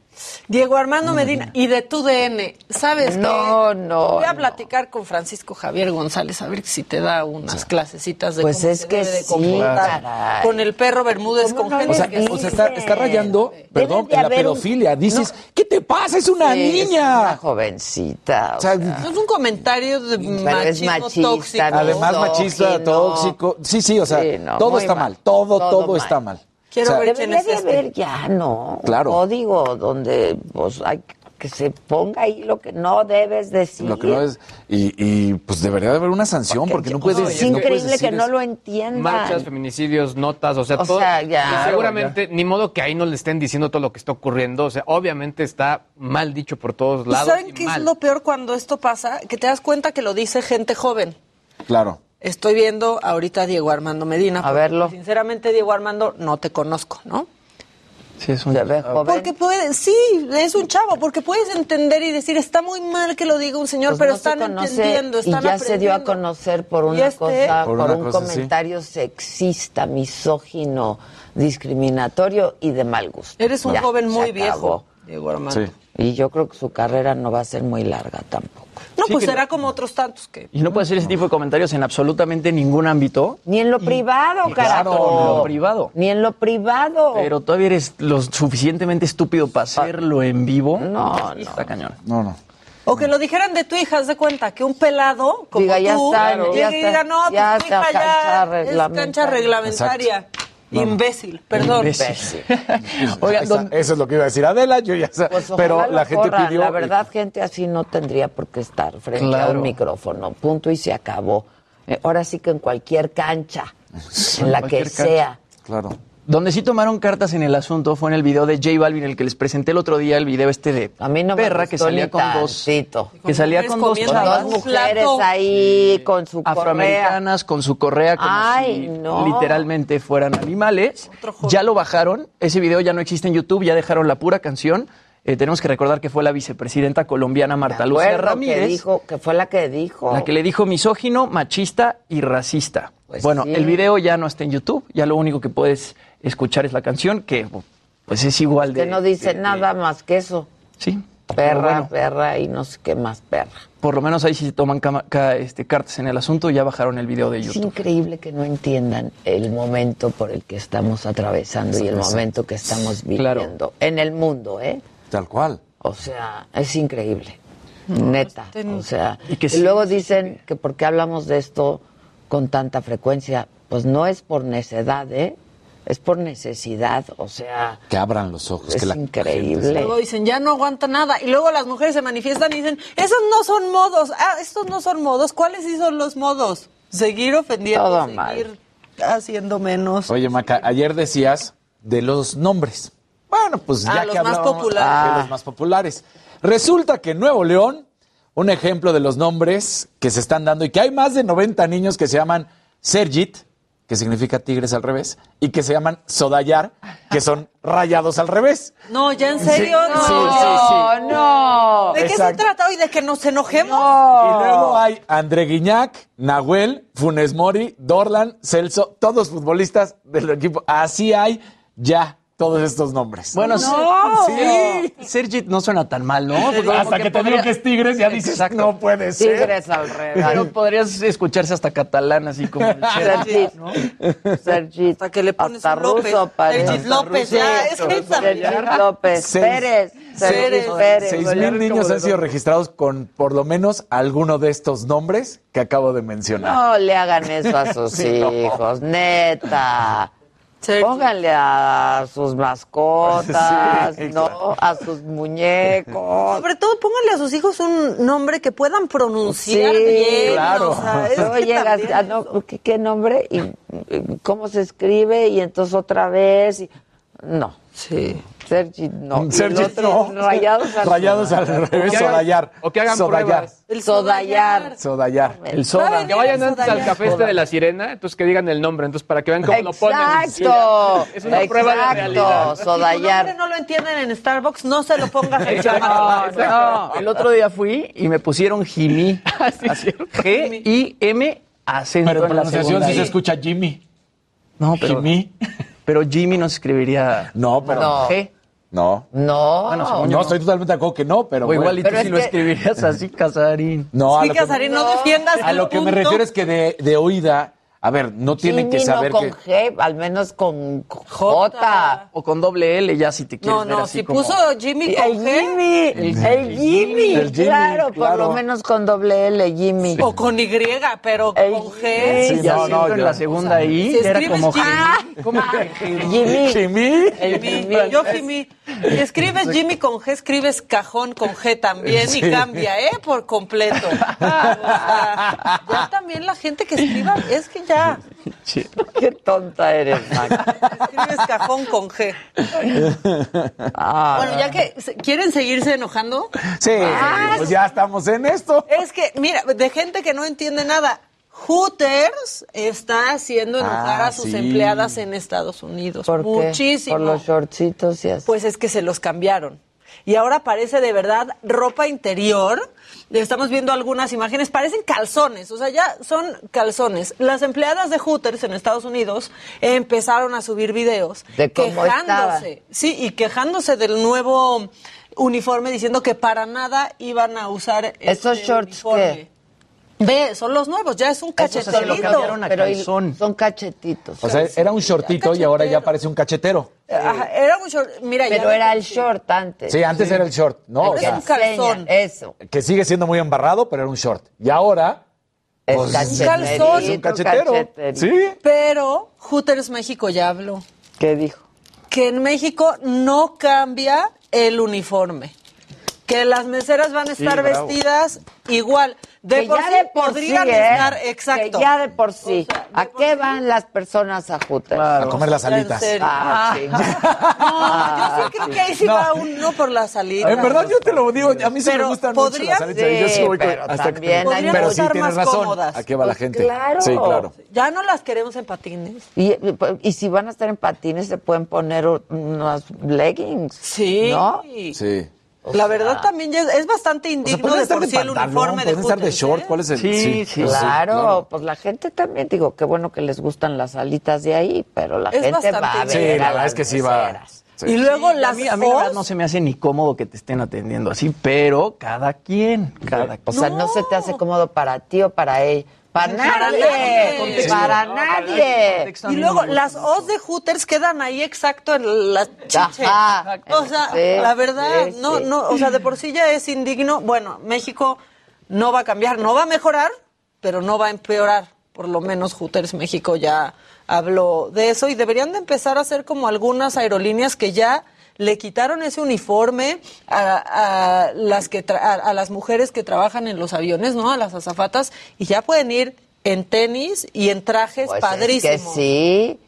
Diego Armando Medina y de tu DN. ¿Sabes No, qué? no, Voy a no. platicar con Francisco Javier González a ver si te da unas clasecitas de Pues cómo es se que debe de sí, comportar caray. con el perro Bermúdez con no gente O sea, que o sea, está, está rayando, perdón, en la un- pedofilia. Dices, ¿qué te pasa? Es una Sí, Es una niña. jovencita. o sea, No es un comentario de machismo machista, tóxico. Además, machista, tóxico. Sí, sí, o sea, Sí, no, todo está mal. mal. Todo, Todo todo, mal. está mal. Quiero O sea, ver quién Debería es de este. haber ya, ¿no? Claro. Un código donde pues hay que se ponga ahí lo que no debes decir. Lo que no es. Y, y, pues debería de haber una sanción porque, no puedes. es no puedes increíble decir que no lo entiendan. Marchas, feminicidios, notas, o sea, O todo. sea, ya. y seguramente, ni modo que ahí no le estén diciendo todo lo que está ocurriendo. O sea, obviamente está mal dicho por todos ¿Y lados. saben y qué es lo peor cuando esto pasa? Que te das cuenta que lo dice gente joven. Claro. Estoy viendo ahorita a Diego Armando Medina. A verlo. Sinceramente, Diego Armando, no te conozco, ¿no? Sí, es un... Joven. Porque puede, sí, es un chavo, porque puedes entender y decir, está muy mal que lo diga un señor, Pues pero no se están conoce, entendiendo, están y ya se dio a conocer por una este- cosa, Por por, una un cosa, sí. comentario sexista, misógino, discriminatorio y de mal gusto. Eres un Ya, joven muy viejo, Diego Armando. Sí. Y yo creo que su carrera no va a ser muy larga tampoco. No, Sí, pues será como otros tantos que... Y no puede hacer ese tipo de comentarios en absolutamente ningún ámbito. Ni en lo privado, Claro, carajo. en lo privado. Ni en lo privado. Pero todavía eres lo suficientemente estúpido para hacerlo en vivo. No, no. Está cañón. No, no. O que lo dijeran de tu hija, haz de cuenta, que un pelado como Diga, ya tú está, llegue ya y está, diga, no, pues ya tu está, hija cancha ya es reglamentaria". cancha reglamentaria. No. Imbécil, perdón. Imbécil. Oigan, Esa- ¿dónde- eso es lo que iba a decir Adela, yo ya sé. Pues pero la gente corran. pidió. La verdad, gente así no tendría por qué estar frente a un micrófono. Punto y se acabó. Eh, ahora sí que en cualquier cancha, en la que cancha. sea. Claro. Donde sí tomaron cartas en el asunto fue en el video de J Balvin, el que les presenté el otro día, el video este de A mí no me perra que salía con dos que salía con dos Con chavas dos mujeres ahí con su correa. afroamericanas con su correa como Ay, si no. literalmente fueran animales. Ya lo bajaron, ese video ya no existe en YouTube, ya dejaron la pura canción. Eh, tenemos que recordar que fue la vicepresidenta colombiana Marta Lucía Ramírez. Que, dijo, que fue la que dijo. La que le dijo misógino, machista y racista. Pues bueno, sí. el video ya no está en YouTube, ya lo único que puedes escuchar es la canción, que pues es igual de... Que no dice de- de- nada más que eso. Sí. Perra, bueno, perra y no sé qué más perra. por lo menos ahí sí se toman cama- ca- este, cartas en el asunto, ya bajaron el video de Es YouTube. increíble que no entiendan el momento por el que estamos atravesando y el momento que estamos viviendo en el mundo, ¿eh? Tal cual. O sea, es increíble. Neta. O sea, Y y, que sí- luego dicen que por qué hablamos de esto con tanta frecuencia. Pues no es por necedad, ¿eh? Es por necesidad. O sea, Que abran los ojos. Es que la increíble. gente Luego dicen, ya no aguanta nada. Y luego las mujeres se manifiestan y dicen, esos no son modos. Ah, estos no son modos. ¿Cuáles sí son los modos? Seguir ofendiendo, Todo seguir mal. haciendo menos. Oye, Maca, ayer decías de los nombres. Bueno, pues ya Ah, que los más populares. de los más populares. Resulta que en Nuevo León, un ejemplo de los nombres que se están dando y que hay más de 90 niños que se llaman Sergit, que significa tigres al revés, y que se llaman Sodayar, que son rayados al revés. No, ya en serio. Sí, no. sí, sí, sí. no. ¿De qué Exacto. se trata hoy? ¿De que nos enojemos? Y luego hay André Guiñac, Nahuel, Funes Mori, Dorlan, Celso, todos futbolistas del equipo. Así hay ya todos estos nombres. Bueno, No. sí. Sergit no suena tan mal, ¿no? Porque Hasta que te podría- digo que es Tigres, ya dices, Exacto. no puede ser. tigres al revés. Pero podrías escucharse hasta catalán, así como el Sergit, Sergit. Sergit. Hasta que le pones Hasta López. ruso. Sergit López, ya, es que Sergit López. Seis- Pérez. Pérez. Pérez. Seis mil niños han sido registrados con por lo menos alguno de estos nombres que acabo de mencionar. No le hagan eso a sus Sí, no. hijos, neta. Pónganle a sus mascotas, Sí, ¿no? claro. A sus muñecos. Sobre todo, pónganle a sus hijos un nombre que puedan pronunciar Sí, bien. claro. o sea, es Luego que llegas, también ah, no, ¿qué, qué nombre? ¿Y y cómo se escribe? Y entonces otra vez. y- No. Sí. Sergi, no. Otro, no. Rayados al Rayados al revés. Sodayar. o que hagan Sodayar. pruebas. El Sodayar. Sodayar. El soda. Que vayan antes al café este de la sirena, entonces que digan el nombre, entonces para que vean cómo lo ponen. Exacto. Es una prueba de realidad. Exacto. Si tu no lo entienden en Starbucks, no se lo pongas al No, no. El otro día fui y me pusieron Jimmy. Así, G-I-M acento Pero en en la pronunciación sí se escucha Jimmy. No, pero, Jimmy. pero Jimmy no se escribiría No, pero. No. G. No. No. Bueno, según No, yo estoy totalmente de acuerdo que no, pero. O bueno. igual y tú sí es lo escribirías así, Casarín. No, a Sí, lo que, Casarín, no, No. defiendas a lo que me refiero es que de, de oída, a ver, no tienen Jimmy que saber no con que. G, al menos con J. O con doble L ya si te quieres No, ver no, así si como... puso Jimmy El con G Jimmy, el, Jimmy, El Jimmy, claro, por claro. lo menos con doble L, Jimmy. o con Y, pero El con G. Sí, Sí, ya no, no, en ya. la segunda I, Si era escribes como Jimmy, Jimmy. ¿Cómo que Jimmy. Jimmy. El Jimmy, Jimmy. yo Jimmy. Si escribes Jimmy con G, escribes cajón con G también y cambia, ¿eh? Por completo. O sea, ya también la gente que escriba, es que ya Qué tonta eres, Mac. escribes cajón con G. Ah, Bueno, ya que quieren seguirse enojando, Sí, pues ya estamos en esto. es que, mira, de gente que no entiende nada. Hooters está haciendo enojar Ah, a sus sí. empleadas en Estados Unidos. ¿Por qué? Muchísimo. Por los shortcitos y así. Pues es que se los cambiaron. Y ahora parece de verdad ropa interior. Estamos viendo algunas imágenes, parecen calzones, o sea, ya son calzones. Las empleadas de Hooters en Estados Unidos empezaron a subir videos De cómo quejándose, sí, y quejándose del nuevo uniforme diciendo que para nada iban a usar ¿Esos este shorts uniforme. qué? Ve, son los nuevos, ya es un Esos se lo cachetelito. cambiaron a Pero y- calzón. son cachetitos. O sea, era un shortito y ahora ya parece un cachetero. Ajá, era un short, mira, Pero era el short antes. Sí, antes era el short, ¿no? O sea, un calzón. Eso. que sigue siendo muy embarrado, pero era un short. Y ahora, Es Pues, cacheterito, calzón. es un cachetero. cacheterito. Sí. Pero Hooters México ya habló. ¿Qué dijo? que en México no cambia el uniforme. Que las meseras van a estar vestidas igual. De que por ya sí de por sí, podrían ¿eh? estar, exacto. Que ya de por sí. ¿A qué van las personas a Hooters? A comer las alitas. Ah, Ah. sí. No, yo sí creo que ahí sí No. va uno por la salida. En verdad yo te lo digo, a mí sí me gustan mucho las alitas. yo sí voy pero hasta también hay Podrían Pero sí estar tienes más razón. cómodas. ¿A qué va la Pues gente? claro. Sí, claro. Ya no las queremos en patines. Y, y si van a estar en patines, se pueden poner unas leggings. Sí. ¿No? Sí. La verdad también ya es, es bastante O sea, indigno de estar por de sí el pantalón, uniforme de pueden estar de short. ¿Cuál es el...? Sí, sí, Claro, pues la gente también, digo, qué bueno que les gustan las alitas de ahí, pero la Es gente va a ver Sí, a la verdad es que sí va... sí. Y luego A las mí, a mí la verdad O's, no se me hace ni cómodo que te estén atendiendo así, pero cada quien, cada O quien. sea, no. se te hace cómodo para ti o para él. Para nadie. Para nadie. Y luego las. O's de Hooters quedan ahí exacto en la chiche. Ajá. O sea, Sí, la verdad, sí, no, no, o sea, de por sí ya es indigno. Bueno, México no va a cambiar, no va a mejorar, pero no va a empeorar. Por lo menos Hooters México ya habló de eso y deberían de empezar a hacer como algunas aerolíneas que ya le quitaron ese uniforme a, a las que tra- a, a las mujeres que trabajan en los aviones, ¿no? A las azafatas y ya pueden ir en tenis y en trajes Pues padrísimos. Es que sí.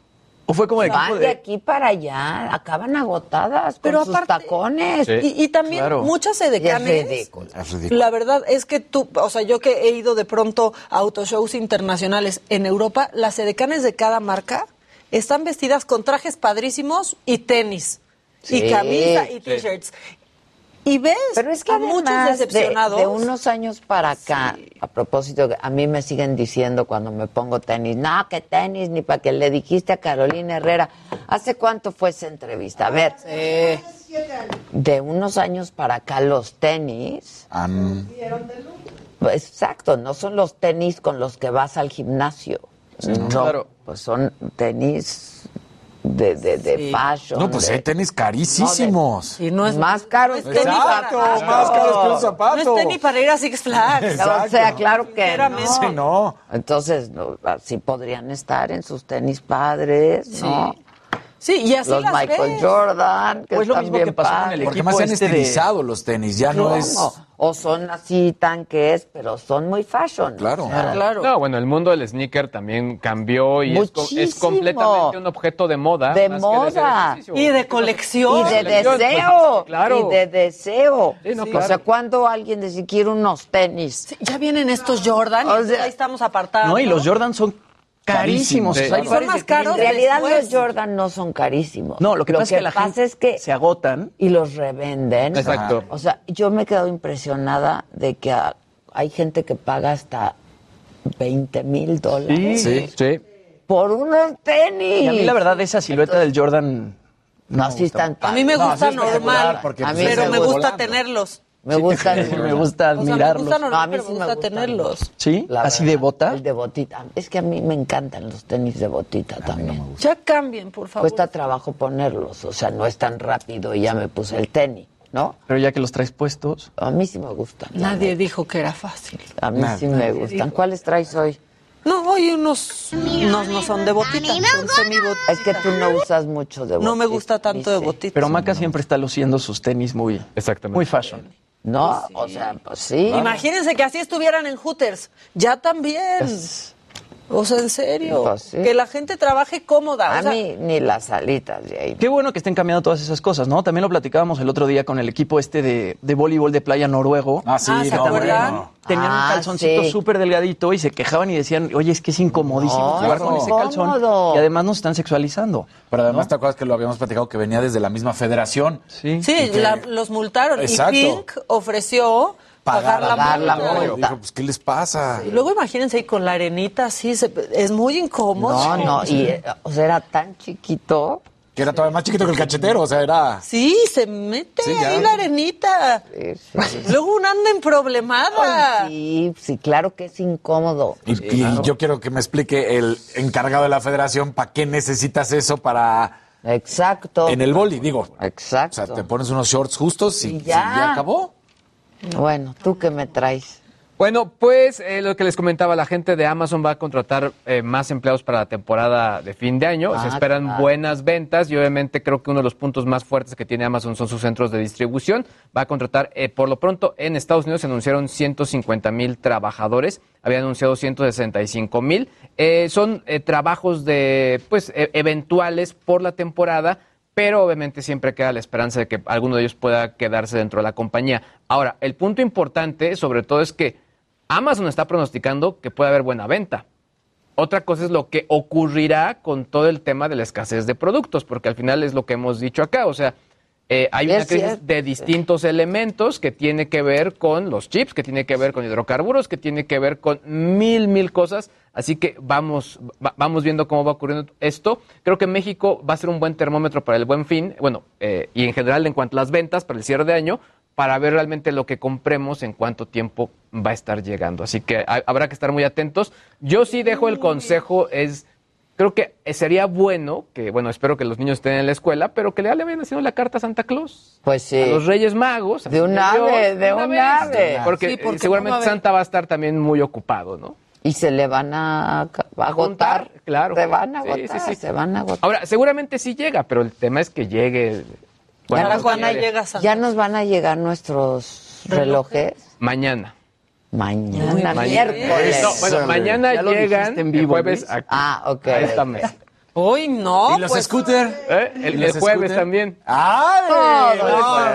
O fue como el Van de de... aquí para allá, acaban agotadas Pero con sus aparte- tacones. Sí. Y, y también Claro. muchas edecanes. ridículo. Es ridículo. La verdad es que tú, o sea, yo que he ido de pronto a autoshows internacionales en Europa, las edecanes de cada marca están vestidas con trajes padrísimos y tenis. Sí. Y camisa y t-shirts. Y ves Pero es que a muchos de, decepcionados. de unos años para acá, a propósito, a mí me siguen diciendo cuando me pongo tenis, no, que tenis, ni para que le dijiste a Carolina Herrera. ¿Hace cuánto fue esa entrevista? A ver, de unos años para acá los tenis, pues, exacto, no son los tenis con los que vas al gimnasio. no, Claro. pues son tenis de, de, de Sí. fashion. No, pues de- hay tenis carísimos. Y no es más caro no es tenis Exacto, para- más caros que un zapato. No es tenis para ir a Six Flags. O sea, claro que no. Sí, no. Entonces, no, así podrían estar en sus tenis padres, ¿no? Sí, y así Los las Michael ves. Jordan, que Pues lo están mismo bien que pasó con padres. el Porque más se han este de- estilizado los tenis, ya no es... O son así tanques, pero son muy fashion. Claro. Claro. No, bueno, el mundo del sneaker también cambió y es, es completamente un objeto de moda. De que de moda. Y de colección. Y de Colección, pues, deseo. claro. Y de deseo. Sí, no, O claro. sea, cuando alguien dice quiero unos tenis. Sí, ya vienen estos Jordan O y ahí estamos apartados. No, y los Jordan son carísimos. Carísimos, O sea, hay sí. Son más que caros En realidad después. los Jordan no son carísimos. No, lo que pasa es que la gente es que se agotan. y los revenden. Exacto. O sea, yo me he quedado impresionada de que hay gente que paga hasta 20 mil dólares Sí. Sí. por unos tenis. Y a mí la verdad esa silueta del Jordan no, me sí están A mí me No, gusta normal, porque, A pues, mí pero me gusta gusta volando. tenerlos. Me gustan. me gusta O sea, me admirarlos. gusta No, normal, a mí pero sí me gusta gustan. tenerlos. ¿Sí? La ¿Así verdad, de bota? El de botita. Es que a mí me encantan los tenis de botita también. Ya cambien, por favor. Cuesta trabajo ponerlos, o sea, no es tan rápido y ya me puse el tenis, ¿no? Pero ya que los traes puestos. A mí sí me gustan. Nadie neta. dijo que era fácil. A mí sí me gustan. ¿Cuáles traes hoy? No, hoy unos, unos no son de botita, son semibotita. Es que tú no usas mucho de botita. No me gusta tanto de botita. Pero Maca siempre está luciendo sus tenis muy, Exactamente. muy fashion. No, o sea, pues sí. Imagínense que así estuvieran en Hooters. Ya también. O sea, en serio. Pues sí. Que la gente trabaje cómoda. A o sea, mí ni las alitas de ahí. Qué bueno que estén cambiando todas esas cosas, ¿no? También lo platicábamos el otro día con el equipo este de, de voleibol de playa noruego. Ah, sí, Ah, ¿se no, acuerdan? bueno. Tenían Ah, un calzoncito sí. súper delgadito y se quejaban y decían, oye, es que es incomodísimo No, jugar con ese calzón. incómodo. Y además nos están sexualizando. Pero además te acuerdas que lo habíamos platicado que venía desde la misma federación. Sí. Sí, Y que- la- los multaron. Exacto. Y Pink ofreció pagar, pagar la la multa. multa. Dijo, pues, ¿qué les pasa? Y luego imagínense ahí con la arenita así, se- es muy incómodo. No, no, y eh, o sea, era tan chiquito. Que era todavía más chiquito que el cachetero, o sea, era... Sí, se mete Sí, ahí la arenita. Sí, sí. Luego una anda en problemada. Sí, sí, claro que es incómodo. Y, y yo quiero que me explique el encargado de la federación para qué necesitas eso para... Exacto. En el boli, digo. O Exacto. sea, te pones unos shorts justos y, Y y ya. ya acabó. Bueno, ¿tú qué me traes? Bueno, pues eh, lo que les comentaba, la gente de Amazon va a contratar eh, más empleados para la temporada de fin de año. Ah, Se esperan claro. buenas ventas y obviamente creo que uno de los puntos más fuertes que tiene Amazon son sus centros de distribución. Va a contratar, eh, por lo pronto, en Estados Unidos se anunciaron 150 mil trabajadores, había anunciado 165 mil. Eh, son eh, trabajos de, pues, e- eventuales por la temporada pero obviamente siempre queda la esperanza de que alguno de ellos pueda quedarse dentro de la compañía. Ahora, el punto importante sobre todo es que Amazon está pronosticando que puede haber buena venta. Otra cosa es lo que ocurrirá con todo el tema de la escasez de productos, porque al final es lo que hemos dicho acá, o sea, eh, hay una crisis de distintos elementos que tiene que ver con los chips, que tiene que ver con hidrocarburos, que tiene que ver con mil, mil cosas. Así que vamos, va- vamos viendo cómo va ocurriendo esto. Creo que México va a ser un buen termómetro para el buen fin, bueno, eh, y en general en cuanto a las ventas para el cierre de año, para ver realmente lo que compremos en cuánto tiempo va a estar llegando. Así que ha- habrá que estar muy atentos. Yo sí dejo el consejo, es creo que sería bueno que, bueno, espero que los niños estén en la escuela, pero que ya le vayan haciendo la carta a Santa Claus. Pues sí. A los Reyes Magos. De un ave, de un ave. Porque, Sí, porque seguramente ¿cómo va a haber- Santa va a estar también muy ocupado, ¿no? Y se le van a, agotar. Claro. Se van a agotar. sí, sí. Se van a agotar. Ahora, seguramente sí llega, pero el tema es que llegue. bueno, ya, nos van a, llegue. ya nos van a llegar nuestros relojes. Mañana. Mañana, Mañana. miércoles. No, bueno, mañana llegan el jueves aquí, Ah, ok. a esta mesa. Uy, no. ¿Y los pues, scooter? ¿Eh? ¿Y El, los el jueves scooter? también. ¡Ay! No,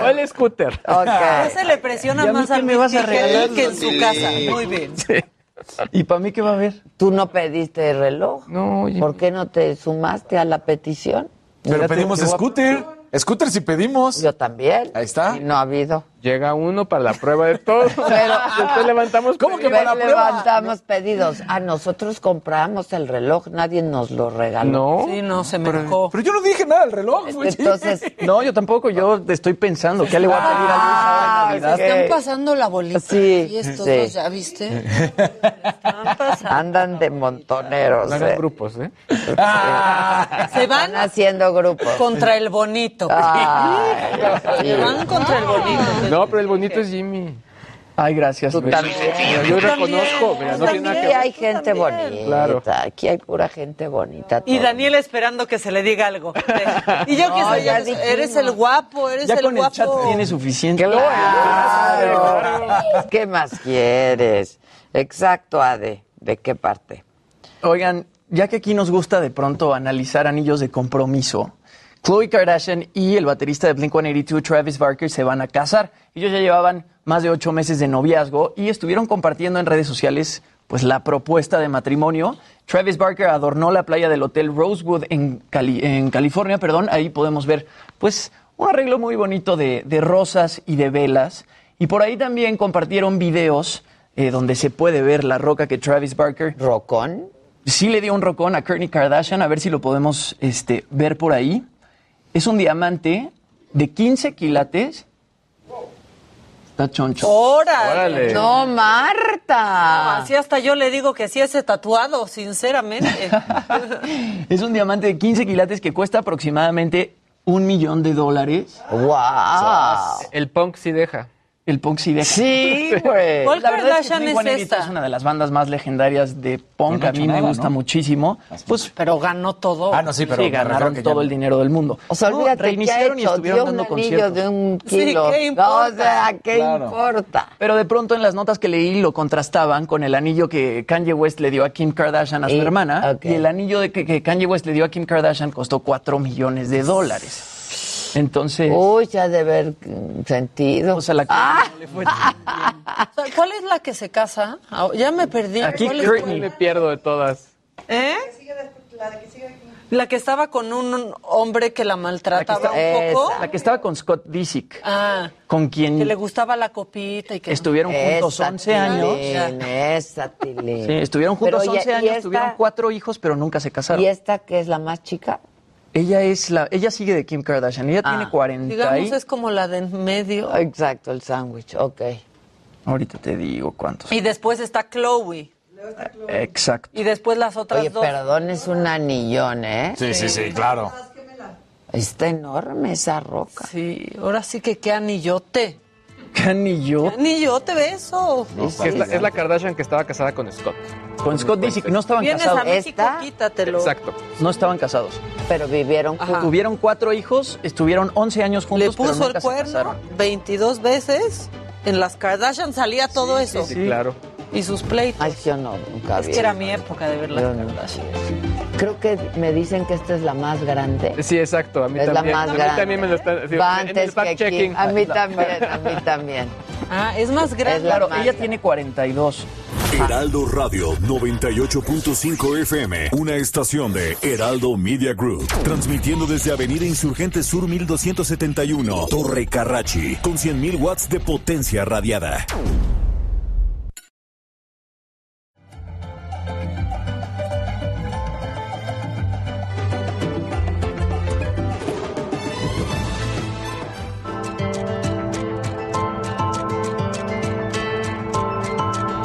no, el scooter. No se le presiona ¿Y a mí más vas a regalar? que en su casa. Muy bien. ¿Y para mí qué va a haber? ¿Tú no pediste el reloj? No, oye. ¿Por qué no te sumaste a la petición? Pero pedimos scooter. Scooter si pedimos. Yo también. Ahí está. Y no ha habido. Llega uno para la prueba de todo. Pero- Después levantamos. ¿Cómo que Ve- para la prueba? levantamos pedidos. A nosotros compramos el reloj, nadie nos lo regaló. No. Sí, no, se me dejó. Pero yo no dije nada del reloj. Entonces, No, yo tampoco. Yo estoy pensando, ¿qué le voy a pedir a Luis Ah, ahora ok. Están pasando la bolita. Sí, Y estos sí. dos, ¿ya viste? Están pasando. andan de montoneros. Hagan eh. grupos, ¿eh? Ah, Se van Están haciendo grupos. contra el bonito. Se van contra el bonito. No, pero el bonito es Jimmy. Ay, gracias. Tú Luis. también. Yo, reconozco, mira, tú no tiene nada Aquí que ver. hay gente bonita. Claro. Aquí hay pura gente bonita. Y. Daniel esperando que se le diga algo. Y yo que No, soy, eres el guapo, eres Ya el con guapo. el chat tiene suficiente. Claro. ¿Qué más quieres? Exacto, Ade. ¿De qué parte? Oigan, ya que aquí nos gusta de pronto analizar anillos de compromiso, Khloe Kardashian y el baterista de Blink-182, Travis Barker, se van a casar. Ellos ya llevaban más de ocho meses de noviazgo y estuvieron compartiendo en redes sociales pues la propuesta de matrimonio. Travis Barker adornó la playa del Hotel Rosewood en, Cali- en California, perdón. Ahí podemos ver pues un arreglo muy bonito de, de rosas y de velas. Y por ahí también compartieron videos eh, donde se puede ver la roca que Travis Barker ¿Rocón? sí le dio un rocón a Kourtney Kardashian, a ver si lo podemos este, ver por ahí. Es un diamante de 15 quilates. Está choncho. ¡Órale! Órale. No, Marta. Así hasta yo le digo que sí ese tatuado, sinceramente. Es un diamante de 15 quilates que cuesta aproximadamente un millón de dólares. ¡Wow! El punk sí deja. El punk sí deja. Sí, güey. ¿Cuál La verdad es que Kardashian es Blink-182 esta? es una de las bandas más legendarias de punk. No a mí me gusta ¿no? muchísimo. Pues Pero ganó todo. Ah, no, sí, pero sí, ganaron que todo el dinero del mundo. O sea, No, olvídate, ¿qué ha reiniciaron y estuvieron Dio dando un conciertos. de un Sí, kilo. ¿qué No, o importa? sea, ¿qué Claro. importa? Pero de pronto en las notas que leí lo contrastaban con el anillo que Kanye West le dio a Kim Kardashian a su Y- hermana. Y el anillo de que, que Kanye West le dio a Kim Kardashian costó 4 millones de dólares. Entonces, Uy, ya de ver mm, sentido. o sea, la que Ah. no le fue tan bien. ¿Cuál es la que se casa? Ah, Ya me perdí. Aquí ¿Cuál es Kourtney. Me pierdo de todas. ¿Eh? La que estaba con un hombre que la maltrataba un poco. Esa. La que estaba con Scott Disick, Ah, con quien que le gustaba la copita y que estuvieron juntos Esa 11 años. Esa. Sí, estuvieron juntos Pero ya- 11 y años, esta- tuvieron cuatro hijos, pero nunca se casaron. ¿Y esta que es la más chica? Ella es la, ella sigue de Kim Kardashian. Ella Ah. tiene 40 digamos y- es como la de en medio. Exacto, el sándwich, ok. Ahorita te digo cuántos. Y después está Chloe. Exacto. Y después las otras Oye, dos. perdón, es un anillón, ¿eh? Sí, sí, sí, claro. Está enorme esa roca. Sí, ahora sí que qué anillote. Ni yo. Ni yo te beso. Que es, la, es la Kardashian que estaba casada con Scott. Con Scott Disick. No estaban Vienes casados. a México, ¿Esta? quítatelo. Exacto. No estaban casados. Pero vivieron Ajá. Tuvieron cuatro hijos, estuvieron 11 años Le juntos, pero puso nunca el cuerno casaron. 22 veces. En las Kardashian salía todo eso. Sí, claro. Y sus pleitos. Ay, yo no, nunca es vi. que era mi época de ver las Yo no. Kardashian. Creo que me dicen que esta es la más grande. Sí, exacto. A mí Es la también. más a mí grande. también me lo están. sí, Va en el antes que aquí. fact-checking. A mí también, a mí también. Ah, es más grande. Es la Claro, más ella tiene 42. Heraldo Radio 98.5 FM, una estación de Heraldo Media Group, transmitiendo desde Avenida Insurgente Sur 1271, Torre Carrachi, con 100.000 watts de potencia radiada.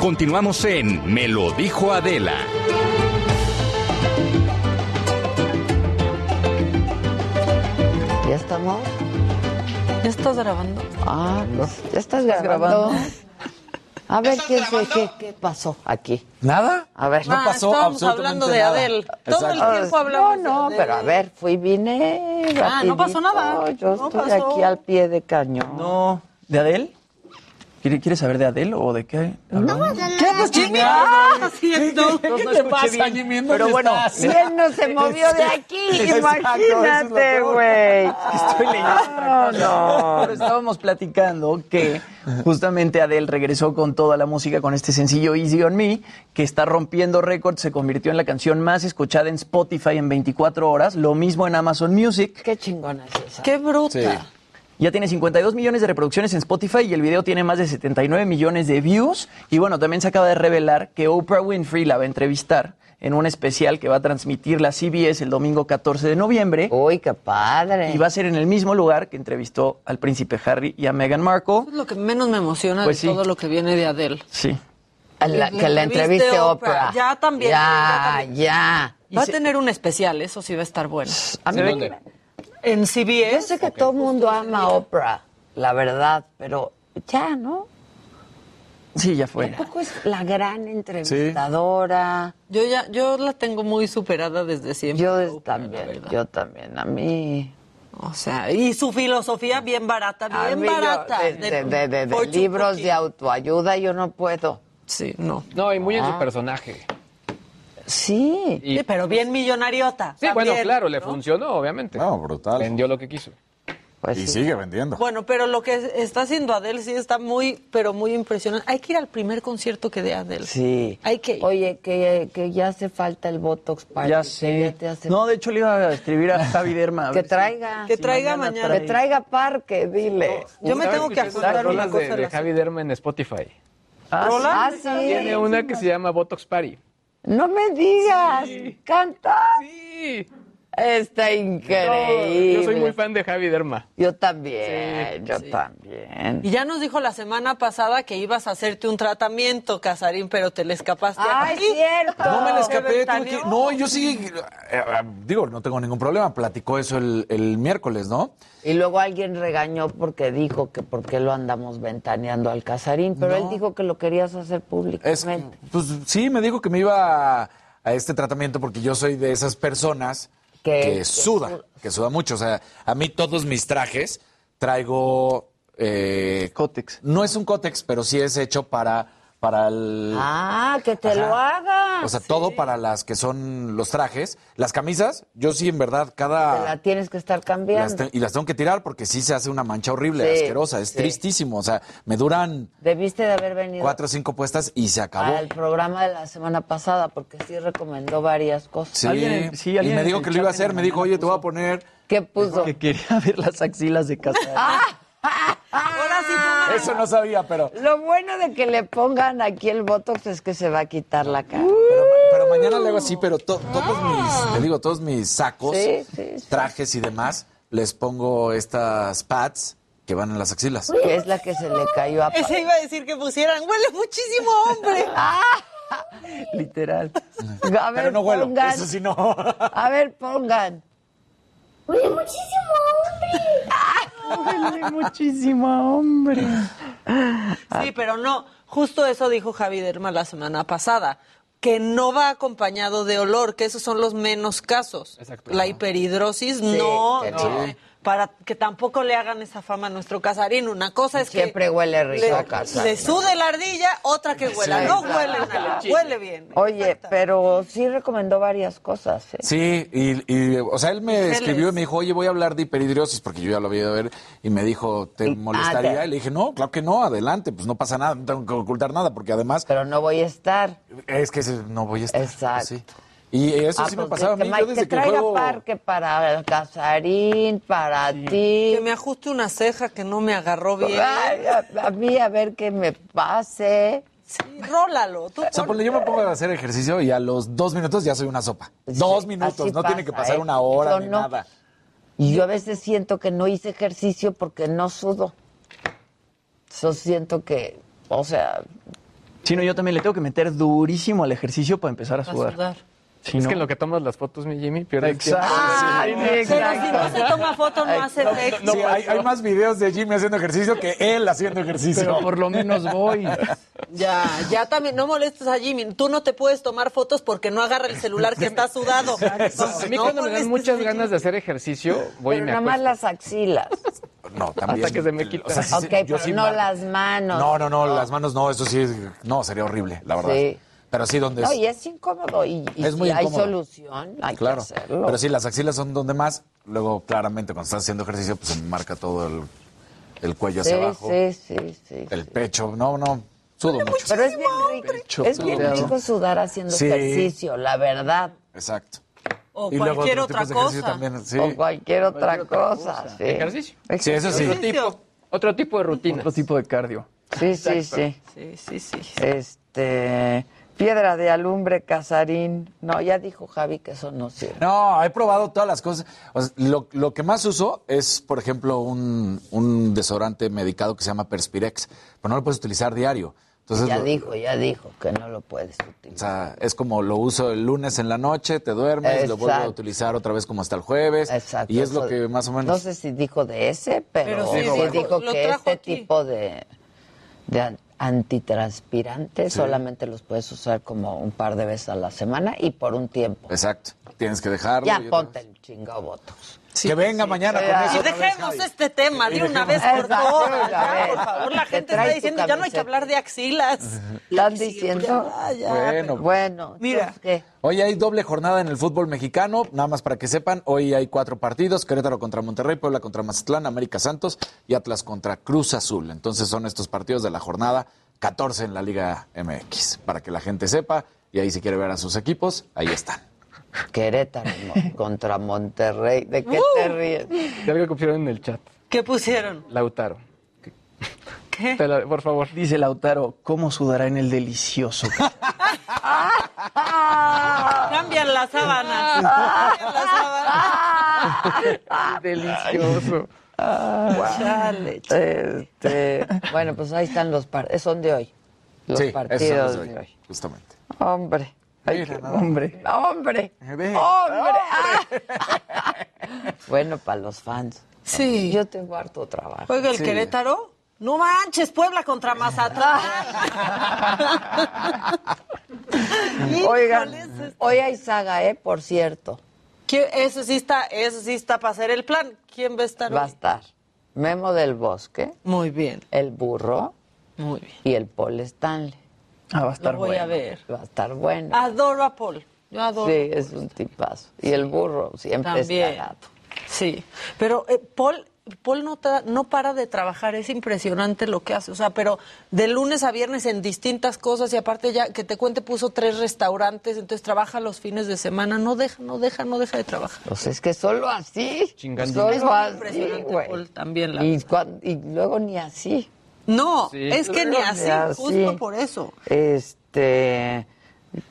Continuamos en Me lo dijo Adela. ¿Ya estamos? ¿Ya estás grabando? Ah, pues, ¿ya estás grabando? A ver, ¿qué, qué, qué, qué pasó aquí? ¿Nada? A ver. No Ah, pasó estábamos absolutamente hablando de. Adele. Todo el Exacto. tiempo hablamos No, no, de pero a ver, fui, vine. Ah, no pasó nada. Yo No estoy pasó. aquí al pie de cañón. No. ¿De ¿Quieres saber de Adele o de qué? No, ¿Qué? Pues ¿Qué estás haciendo? ¿Qué te pasa, Jimmy? ¿En Pero bueno? Y él no se movió de aquí, imagínate, güey. Estoy leyendo otra cosa. No, Pero estábamos platicando que justamente Adele regresó con toda la música con este sencillo Easy on Me, que está rompiendo récords, se convirtió en la canción más escuchada en Spotify en 24 horas, lo mismo en Amazon Music. Qué chingona es esa. Qué bruta. Sí. Ya tiene 52 millones de reproducciones en Spotify y el video tiene más de 79 millones de views. Y bueno, también se acaba de revelar que Oprah Winfrey la va a entrevistar en un especial que va a transmitir la CBS el domingo 14 de noviembre. Uy, qué padre. Y va a ser en el mismo lugar que entrevistó al príncipe Harry y a Meghan Markle. Es lo que menos me emociona Pues de sí. todo lo que viene de Adele. Sí. A la- Que la entreviste Oprah. Oprah. Ya también, Ya, ya ya. Va a tener un especial, eso sí va a estar bueno. A mí ¿En me- En Yo CBS. sé que todo el mundo ama a Oprah, la verdad, pero ya, ¿no? Sí, ya fue. Tampoco es la gran entrevistadora. Yo ya, yo la tengo muy superada desde siempre. Yo Oprah, también, verdad. yo también. A mí. O sea, y su filosofía bien barata, a bien mí yo- barata. de, de- de- de- de Fortune libros de autoayuda yo no puedo. Sí, no. No, y muy en Ah. su personaje. Sí. Y, Sí, pero bien millonariota. sí, bueno, claro, le ¿no? funcionó, obviamente. No, brutal. Vendió lo que quiso. Pues Y sí. sigue vendiendo. Bueno, pero lo que está haciendo Adele sí está muy, pero muy impresionante. Hay que ir al primer concierto que dé Adele. Sí. Hay que ir. Oye, que, que ya hace falta el Botox para Ya que sé. ya te hace- No, de hecho le iba a escribir a Javi Derma. Que traiga. Que traiga mañana. Que traiga parque, dile. Yo me ¿Sabes tengo que las una de, cosa. a de la- Javi Derma en Spotify. Ah, ¿Rola? Ah, sí. Tiene una que se llama Botox Party. No me digas. Canta. Sí. Está increíble. yo soy muy fan de Javi Derma. Yo también, Sí, yo sí. también. Y ya nos dijo la semana pasada que ibas a hacerte un tratamiento, Casarín, pero te le escapaste. ¡Ay, aquí. cierto! No me la Se escapé. tuve que- no, yo sí. eh, eh, digo, no tengo ningún problema. Platicó eso el, el miércoles, ¿no? Y luego alguien regañó porque dijo que por qué lo andamos ventaneando al Casarín, pero él dijo que lo querías hacer Es, públicamente. pues sí, me dijo que me iba a, a este tratamiento porque yo soy de esas personas Que- que, que suda, suda. que suda mucho. O sea, a mí todos mis trajes traigo... Eh, Cótex. No es un cótex, pero sí es hecho para, para el... Ah, que te Ajá. lo haga. O sea, todo para las que son los trajes. Las camisas, yo sí, en verdad, Te cada... la tienes que estar las cambiando. te- y las tengo que tirar porque sí se hace una mancha horrible, Sí, asquerosa. Es sí. tristísimo. O sea, me duran Debiste de haber venido cuatro o cinco puestas y se acabó. al programa de la semana pasada porque sí recomendó varias cosas. Sí, Alguien- sí, y me dijo que lo iba a hacer. Me dijo, oye, te voy a poner... ¿Qué puso? Que quería ver las axilas de Casarín. Eso no sabía, pero... Lo bueno de que le pongan aquí el Botox es que se va a quitar la cara. Pero, pero mañana le hago así, pero to- todos mis, te digo, todos mis sacos, Sí, sí, sí. trajes y demás, les pongo estas pads que van en las axilas. Que es la que se le cayó a Ese iba a decir que pusieran. Huele muchísimo, hombre. Literal. A ver, Pero no huelo, pongan. eso sí no. A ver, pongan. Huele muchísimo, hombre. Duele muchísimo, hombre. Sí, pero no, justo eso dijo Javi Derma la semana pasada, que no va acompañado de olor, que esos son los menos casos. La hiperhidrosis no, que no, sí. Para que tampoco le hagan esa fama a nuestro casarín. Una cosa es Siempre que huele rico le, Casarín. le sude la ardilla, otra que huela. Sí. no huele nada, huele bien. Oye, pero sí recomendó varias cosas. ¿eh? Sí, y, y, o sea, él me escribió y me dijo, oye, voy a hablar de hiperhidrosis, porque yo ya lo había ido a ver, y me dijo, ¿te molestaría? te- Y le dije, no, claro que no, adelante, pues no pasa nada, no tengo que ocultar nada, porque además... Pero no voy a estar. Es que no voy a estar. Exacto. sí. Y eso Ah, sí me pues pasaba a que mí, Mike yo desde que traiga juego... parque para Casarín, para ti. Que me ajuste una ceja que no me agarró bien. Ay, a, a mí a ver qué me pase. Sí, rólalo. Tú O sea, ponle, yo me pongo a hacer ejercicio y a los dos minutos ya soy una sopa. dos minutos, no tiene que pasa, pasar ¿eh? una hora Yo ni no. nada. Y yo a veces siento que no hice ejercicio porque no sudo. Yo siento que, o sea, Sí, no, yo también le tengo que meter durísimo al ejercicio para empezar a A sudar. Si es no- que en lo que tomas las fotos, mi Jimmy, pierdes Exacto. tiempo. Ah, Pero si no se toma foto, no hace efecto. Sí, hay, hay más videos de Jimmy haciendo ejercicio que él haciendo ejercicio. Pero por lo menos voy. Ya, ya también, no molestes a Jimmy. Tú no te puedes tomar fotos porque no agarra el celular que está sudado. A mí No cuando me dan muchas ganas de hacer ejercicio, voy y me nada más las axilas. No, también. Hasta que se me quita. O sea, sí, ok, pero no las manos. No, no, no, las manos no, eso sí, no, sería horrible, la verdad. Sí. Pero sí, donde No, es. y es incómodo. Y, y Es muy si hay incómodo. solución, hay claro. que hacerlo. Pero sí, las axilas son donde más. Luego, claramente, cuando estás haciendo ejercicio, pues se marca todo el, el cuello sí, hacia abajo. sí, sí, sí. El pecho. No, no. Sudo mucho. Pero es bien rico. Es bien rico sudar haciendo Sí. ejercicio, la verdad. Exacto. O cualquier otra cosa. también, sí. O cualquier otra cosa. sí. Ejercicio. Sí, eso sí. Otro tipo, otro tipo de rutina. Otro tipo de cardio. Sí, sí, sí. Sí, sí, sí. Este. Piedra de alumbre, casarín. No, ya dijo Javi que eso no sirve. No, he probado todas las cosas. O sea, lo, lo que más uso es, por ejemplo, un, un desodorante medicado que se llama Perspirex, pero no lo puedes utilizar diario. Entonces, ya lo- dijo, ya dijo que no lo puedes O utilizar. sea, es como lo uso el lunes en la noche, te duermes, lo vuelvo a utilizar otra vez como hasta el jueves. Exacto. Y es lo que más o menos... No sé si dijo de ese, pero, Pero sí sí, dijo, que este aquí. tipo de, de antitranspirantes Sí. solamente los puedes usar como un par de veces a la semana y por un tiempo. Exacto. Tienes que dejarlo. Ya ponte el chingado botox. Que venga mañana con Ya. eso. Y otra vez, dejemos este tema de una vez por todas. ya por favor, la Te gente está diciendo ya no hay que hablar de axilas. ¿Están diciendo? Ya, ya, Bueno, pero- Bueno, Mira. ¿qué? Hoy hay doble jornada en el fútbol mexicano, nada más para que sepan, hoy hay cuatro partidos, Querétaro contra Monterrey, Puebla contra Mazatlán, América Santos y Atlas contra Cruz Azul. Entonces son estos partidos de la jornada 14 en la Liga MX, para que la gente sepa, y ahí si quiere ver a sus equipos, ahí están. Querétaro mo- contra Monterrey. ¿De qué Uh. te ríes? De algo que pusieron en el chat. ¿Qué pusieron? Lautaro. ¿Qué? Te la- por favor. Dice Lautaro, ¿cómo sudará en el delicioso? Cambian las sábanas. Cambian las sábanas. Delicioso. Chale, Este, bueno, pues ahí están los partidos. Son de hoy. Los sí, son partidos de hoy. justamente. Hombre. Ay, qué-. Hombre. ¡Hombre! ¡Hombre! Ah. bueno, para los fans. Sí. Yo tengo harto trabajo. Juega el Sí. Querétaro. No manches, Puebla contra Mazatlán. Oigan, Híjoles, es- hoy hay saga, ¿eh? Por cierto. ¿Quién- Eso sí está, eso sí está para hacer el plan. ¿Quién va a estar Va a estar Memo del Bosque, Muy bien, el burro muy bien. y el Paul Stanley. Ah, va a estar Lo voy bueno. a ver. Va a estar bueno. Adoro a Paul. Yo adoro. Sí, es un tipazo. Y el burro siempre También. está gato. Sí, pero eh, Paul, Paul no, tra- no para de trabajar, es impresionante lo que hace, o sea, pero de lunes a viernes en distintas cosas y aparte ya que te cuente puso tres restaurantes, entonces trabaja los fines de semana, no deja, no deja, no deja de trabajar. Pues es que solo así. Chingando. Es Solo muy así, güey. Paul, también la Y, y luego ni así. No, Sí. es que ni así, justo por eso. Este.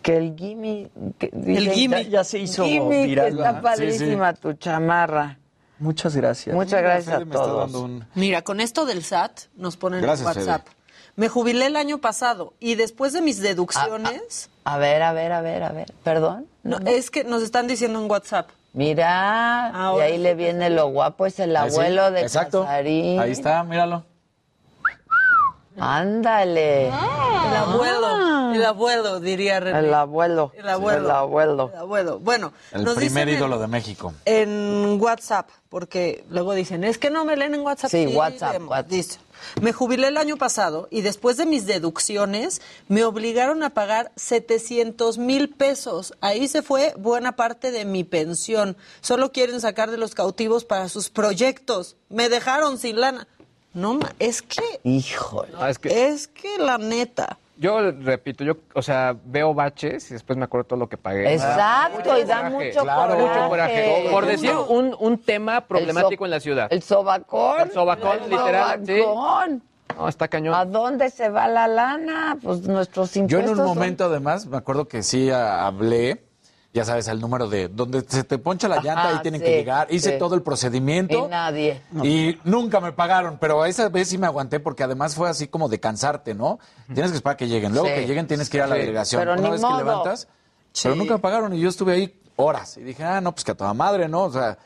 Que el Gimme. que dicen- Gimme. Ya, ya se hizo Gimme, viral. que está padrísima tu chamarra. Muchas gracias. Muchas gracias Fede a todos. un- Mira, con esto del SAT nos ponen Gracias, en WhatsApp. Fede. Me jubilé el año pasado y después de mis deducciones, A ver, a ver, a ver, a ver. ¿Perdón? no, es que nos están diciendo en WhatsApp Mira, y ahí le viene lo guapo, es el sí, abuelo de exacto. Casarín. Ahí está, míralo. Ándale. El abuelo, el abuelo, diría René. El abuelo. El abuelo. El abuelo. El abuelo. Bueno, El nos primer dicen ídolo de México. en, en WhatsApp, porque luego dicen, es que no me leen en WhatsApp. Sí, WhatsApp, leemos. WhatsApp. Dice, me jubilé el año pasado y después de mis deducciones me obligaron a pagar 700 mil pesos. Ahí se fue buena parte de mi pensión. Solo quieren sacar de los cautivos para sus proyectos. Me dejaron sin lana. No, ma- es que, Híjole. Es que es que la neta. yo repito, yo, o sea, veo baches y después me acuerdo todo lo que pagué. Exacto, y da coraje, mucho claro, coraje. mucho coraje. Por decir un, un tema problemático en la ciudad. El sobacón. El sobacón, literal, sí. sobacón. No, está cañón. ¿A dónde se va la lana? Pues nuestros Yo impuestos. en un son- momento, además, me acuerdo que sí a- hablé, ya sabes, el número de donde se te poncha la llanta, Ajá, ahí tienen sí, que llegar. Hice sí. todo el procedimiento. Y nadie. Y nunca me pagaron, pero esa vez sí me aguanté porque además fue así como de cansarte, ¿no? Tienes que esperar que lleguen. Luego Sí. que lleguen tienes que ir a la delegación. Pero Una ni vez modo. que levantas, pero nunca me pagaron y yo estuve ahí horas. Y dije, ah, no, pues que a toda madre, ¿no? O sea,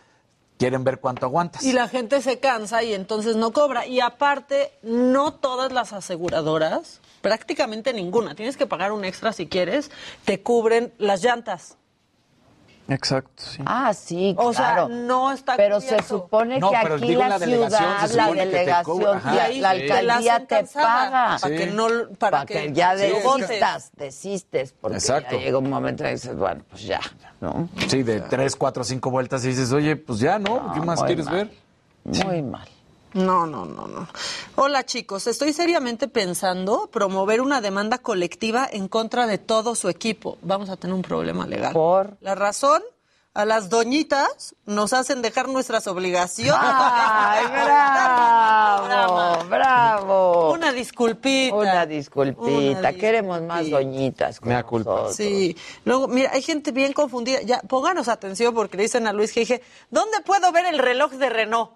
quieren ver cuánto aguantas. Y la gente se cansa y entonces no cobra. Y aparte, no todas las aseguradoras, prácticamente ninguna, tienes que pagar un extra si quieres, te cubren las llantas. Exacto, sí. Ah, sí, O claro. sea, no está Pero se supone No, que aquí la, la ciudad, la que te delegación. Ajá. la, ahí te alcaldía te cansada, paga. Para Sí. que no, para, Para que ya te agotes. desistas, desistes, porque Exacto. ya llega un momento en que dices, bueno, pues ya, ¿no? Sí, de tres, cuatro, cinco vueltas y dices, oye, pues ya, ¿no? ¿Qué más quieres mal. ver? Muy mal. No, no, no, no. Hola chicos, estoy seriamente pensando promover una demanda colectiva en contra de todo su equipo. Vamos a tener un problema legal. ¿Por? La razón, a las doñitas nos hacen dejar nuestras obligaciones. ¡Ay, bravo! ¡Bravo! Una disculpita. Una disculpita. Una Queremos más doñitas. Me culpa. Sí. Luego, mira, hay gente bien confundida. Ya, pónganos atención porque le dicen a Luis que dije, ¿dónde puedo ver el reloj de Renault?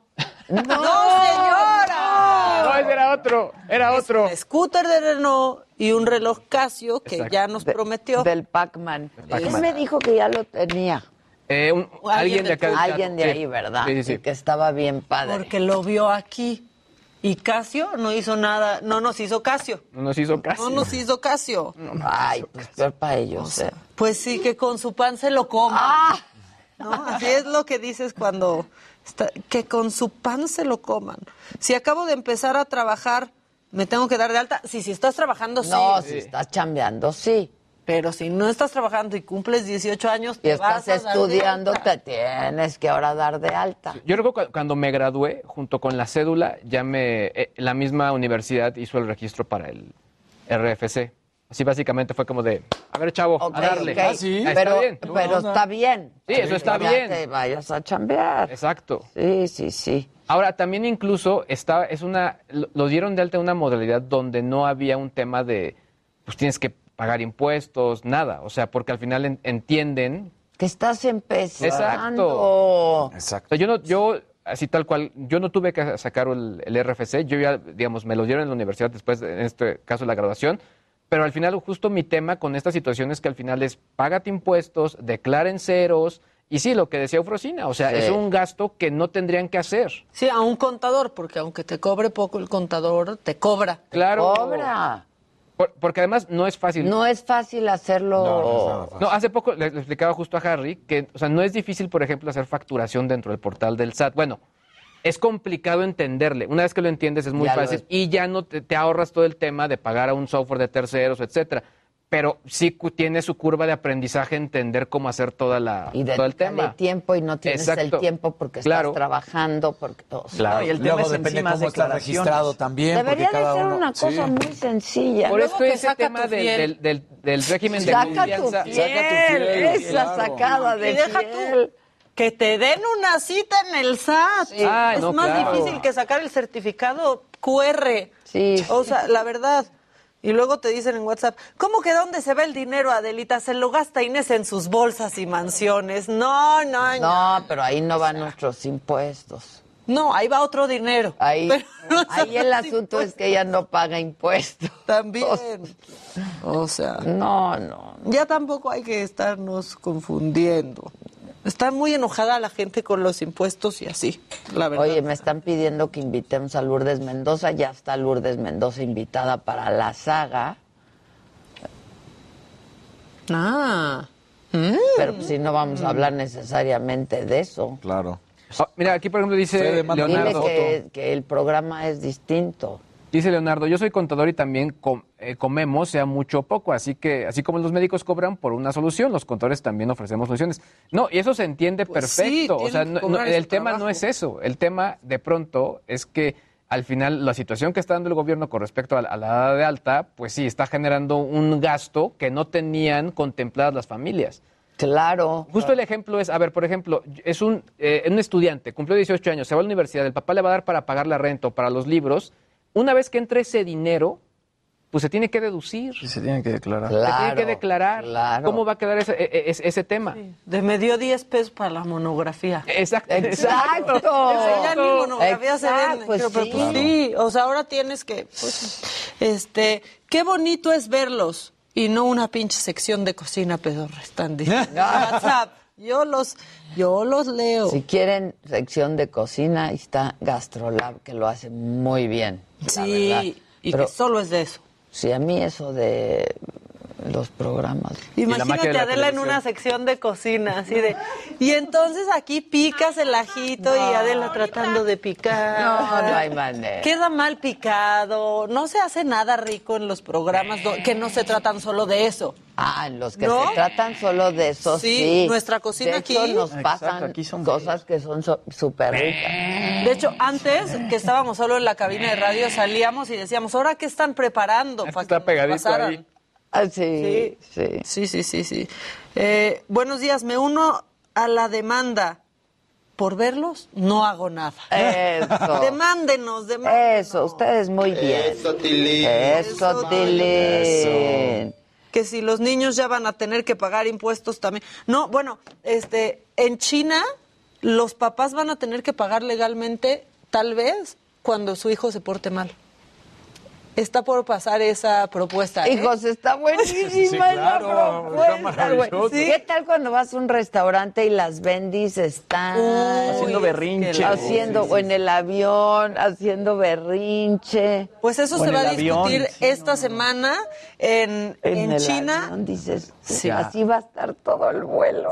¡No, señora! No, ese era otro, era otro. Un scooter de Renault y un reloj Casio que Exacto. ya nos prometió. Del Pac-Man. Pac-Man. Él me dijo que ya lo tenía. Eh, un- alguien de acá. Alguien de Sí. ahí, ¿verdad? Sí, sí, sí. Y que estaba bien padre. Porque lo vio aquí. Y Casio no hizo nada, no nos hizo Casio. No nos hizo caso. No nos hizo Casio. Ay, pues peor para ellos. ¿eh? Pues sí, que con su pan se lo coma. Ah. ¿No? Así es lo que dices cuando que con su pan se lo coman. Si acabo de empezar a trabajar, me tengo que dar de alta. Sí, si estás trabajando, sí. No, si estás chambeando, sí. Pero si no estás trabajando y cumples 18 años, Y te estás vas a dar de estudiando, alta. te tienes que ahora dar de alta. Yo recuerdo cu- cuando me gradué, junto con la cédula, ya me. eh, la misma universidad hizo el registro para el RFC. Así básicamente fue como de, a ver, chavo, a darle. Ah, sí. Ah, Pero, está bien. pero está bien. Sí, eso está bien. te vayas a chambear. Exacto. Sí, sí, sí. Ahora, también incluso está, es una, lo, dieron de alta en una modalidad donde no había un tema de, pues tienes que pagar impuestos, nada. O sea, porque al final en- entienden. Que estás empezando. Exacto. O sea, yo no, yo, así tal cual, yo no tuve que sacar el, el RFC, yo ya, digamos, me lo dieron en la universidad después, en este caso, la graduación. Pero al final, justo mi tema con esta situación es que al final es págate impuestos, declaren ceros. Y sí, lo que decía Eufrosina, o sea, Sí. es un gasto que no tendrían que hacer. Sí, a un contador, porque aunque te cobre poco el contador, te cobra. Claro. Cobra. Por- porque además no es fácil. No es fácil hacerlo. No, hace poco le, le explicaba justo a Harry que, o sea, no es difícil, por ejemplo, hacer facturación dentro del portal del SAT. Bueno, es complicado entenderle. Una vez que lo entiendes es muy Ya fácil y ya no te, te ahorras todo el tema de pagar a un software de terceros, etcétera. Pero sí tiene su curva de aprendizaje entender cómo hacer toda la, Y todo el tema. tiempo y no tienes el tiempo porque Claro. estás trabajando. Porque, o sea, Claro. y el tema Luego es depende encima cómo está registrado también. Debería de cada ser uno- una cosa Sí. muy sencilla. Por esto ese saca tema del, del, del- del régimen de Saca confianza. fiel, Saca tu fiel, esa claro. sacada de Y deja fiel. tú que te den una cita en el SAT. Es no, más claro. difícil que sacar el certificado QR. Sí. O sea, la verdad. Y luego te dicen en WhatsApp, ¿cómo que dónde se va el dinero, Adelita? Se lo gasta Inés en sus bolsas y mansiones. No, no, no. No, pero ahí no van nuestros impuestos. No, ahí va otro dinero. Ahí, no ahí el asunto es que ella no paga impuestos. También. O sea, No, no. ya tampoco hay que estarnos confundiendo. Está muy enojada la gente con los impuestos y así, la verdad. Oye, me están pidiendo que invitemos a Lourdes Mendoza. Ya está Lourdes Mendoza invitada para la saga. Ah. Pero pues, si no vamos a hablar necesariamente de eso. Claro. Ah, mira, aquí por ejemplo dice Leonardo. Dile que, que el programa es distinto. Dice Leonardo, yo soy contador y también com- eh, comemos, sea mucho o poco, así que así como los médicos cobran por una solución, los contadores también ofrecemos soluciones. No, y eso se entiende Pues sí, perfecto. o sea, no- no, el tema no es eso. El tema de pronto es que al final la situación que está dando el gobierno con respecto a, la- a la edad de alta, pues sí, está generando un gasto que no tenían contempladas las familias. Claro. Justo el ejemplo es, a ver, por ejemplo, es un, eh, un estudiante, cumplió 18 años, se va a la universidad, el papá le va a dar para pagar la renta o para los libros. Una vez que entre ese dinero, pues se tiene que deducir. se tiene que declarar. se tiene que declarar. claro. ¿Cómo va a quedar ese, e- e- ese- ese tema? De me dio 10 pesos para la monografía. Exacto. Exacto. Ese ya ni monografía se Exacto, vende. pues Pero, pero, sí. pues, sí, o sea, ahora tienes que, pues, este, qué bonito es verlos y no una pinche sección de cocina pedorra, están diciendo. WhatsApp. Yo los, yo los leo. Si quieren sección de cocina, ahí está Gastrolab, que lo hace muy bien. La Sí, verdad. y Pero que solo es de eso. sí, a mí eso de los programas. Imagínate a Adela en una sección de cocina, así de. Y entonces aquí picas el ajito y Adela tratando de picar. No, no hay manera. Queda mal picado. No se hace nada rico en los programas que no se tratan solo de eso. Ah, en los que ¿No? se tratan solo de eso, Sí, sí. nuestra cocina de hecho, aquí- nos Exacto, pasan aquí son cosas que son so- súper ricas. De hecho, antes que estábamos solo en la cabina de radio, salíamos y decíamos, ¿ahora qué están preparando? para que nos pasaran?" Ah, sí, sí. Sí, sí, sí, sí. Eh, buenos días, me uno a la demanda. Por verlos, no hago nada. Eso. Demándenos, demándenos. Eso, ustedes muy bien. Eso, Tilín. Eso, Tilín. Que si los niños ya van a tener que pagar impuestos también. No, bueno, este, en China los papás van a tener que pagar legalmente, tal vez, cuando su hijo se porte mal. Está por pasar esa propuesta. ¿eh? Hijos, está buenísima Sí, esa claro, propuesta, está güey. maravilloso. ¿Qué tal cuando vas a un restaurante y las bendis están Haciendo berrinche. Haciendo, o en el avión, haciendo berrinche. Pues eso O se va a avión. discutir esta semana en, En en el China. avión, dices, Sí. así va a estar todo el vuelo.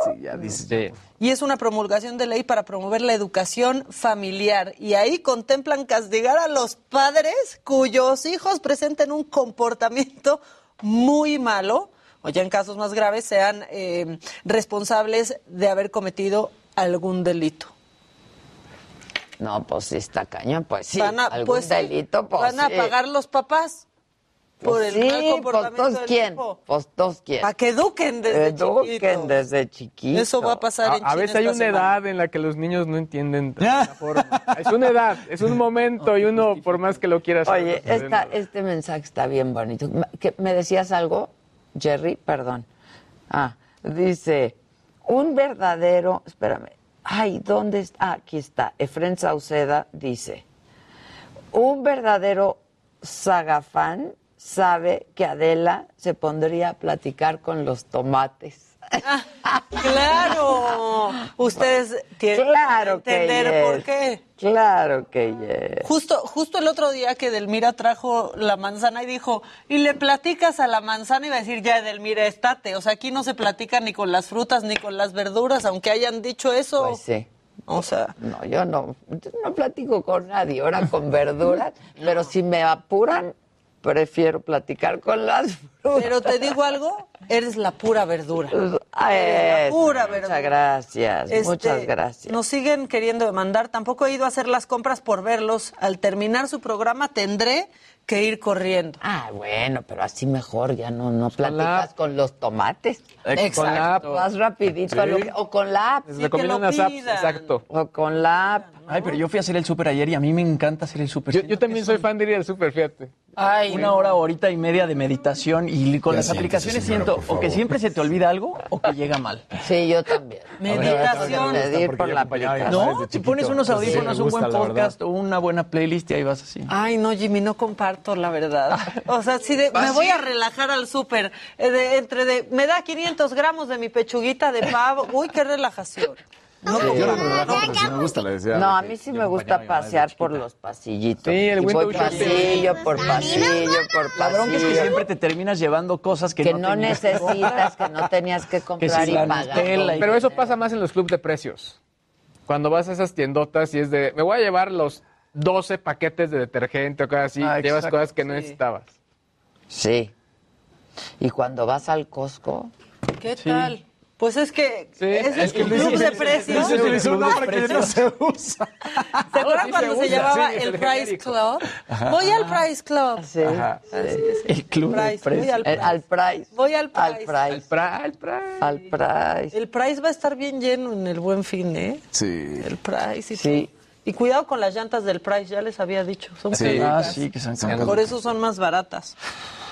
Y es una promulgación de ley para promover la educación familiar. Y ahí contemplan castigar a los padres cuyos hijos presenten un comportamiento muy malo o ya en casos más graves sean eh, responsables de haber cometido algún delito. No, pues sí está cañón, pues sí. Van a- algún pues delito, pues van a pagar los papás por Pues el sí, mal pues comportamiento del quién, hijo. pues todos quién. Para que eduquen desde Eduquen chiquitos. desde chiquitos. Eso va a pasar en A, a China veces hay una semana. edad en la que los niños no entienden de la forma. Es una edad, es un momento y uno, por más que lo quiera hacer. Oye, no se esta, este mensaje está bien bonito. ¿qué- ¿Me decías algo, Jerry? Perdón. Ah, dice, un verdadero, espérame, ay, ¿dónde está? Ah, aquí está. Efren Sauceda dice, un verdadero sagafán sabe que Adela se pondría a platicar con los tomates. Claro, ustedes tienen Claro que entender yes. por qué. Claro que yes. Justo, justo el otro día que Edelmira trajo la manzana y dijo, y le platicas a la manzana y va a decir, ya Edelmira, estate. O sea, aquí no se platica ni con las frutas ni con las verduras, aunque hayan dicho eso. Pues sí. O sea. No, yo no, yo no platico con nadie, ahora con verduras, pero si me apuran, prefiero platicar con las frutas. Pero te digo algo, eres la pura verdura. Ah, Eres la pura Muchas verdura. gracias, Este, muchas gracias. Nos siguen queriendo demandar. Tampoco he ido a hacer las compras por verlos. Al terminar su programa tendré que ir corriendo. Ah, bueno, pero así mejor, ya no, no platicas con los tomates. Con la app. Vas rapidito a lo Sí. que- o con la app. Les recomiendo unas apps, exacto. O con la app. Ay, pero yo fui a hacer el súper ayer y a mí me encanta hacer el súper. Yo, yo también soy fan de ir al súper, fíjate. Ay, una hora, horita y media de meditación y con Ya las siéntese, aplicaciones señora, siento o que siempre se te olvida algo o que llega mal. Sí, yo también. Meditación. Medir por la aplicación. No, si pones unos audífonos, un buen podcast o una buena playlist y ahí vas así. Ay, no, Jimmy, no comparto la verdad. O sea, si de- me voy a relajar al súper, eh, de- entre de, me da 500 gramos de mi pechuguita de pavo. Uy, qué relajación. No, Yo no me relajo, pero sí me gusta, le decía. No, a mí sí me gusta pasear por los pasillitos. Sí, el voy window shopping. pasillo por pasillo por pasillo. La bronca es que siempre te terminas llevando cosas que, que no, no tenías que necesitas, que no tenías que comprar si y la pagar. Y- Pero eso pasa más en los clubes de precios. Cuando vas a esas tiendotas y es de, me voy a llevar los 12 paquetes de detergente o cosas así, Ah, llevas exacto, cosas que no sí. necesitabas. Sí. Y cuando vas al Costco, ¿Qué tal? Pues es que ese es que un Luis club de precios. ¿Se dice un nombre que no se usa. acuerdan sí cuando se se, usa, llamaba sí, el el Price. Club? Voy al Price Club. sí, Ajá. El club de Price, voy precios. al Price. al price. Voy al Al Price. Al price. al pra. Al price. El Price va a estar bien lleno en el Buen Fin, ¿eh? Sí. El Price. Y, Sí. Y cuidado con las llantas del Price, ya les había dicho. Son Sí. Ah, sí, que son. Por eso son más baratas.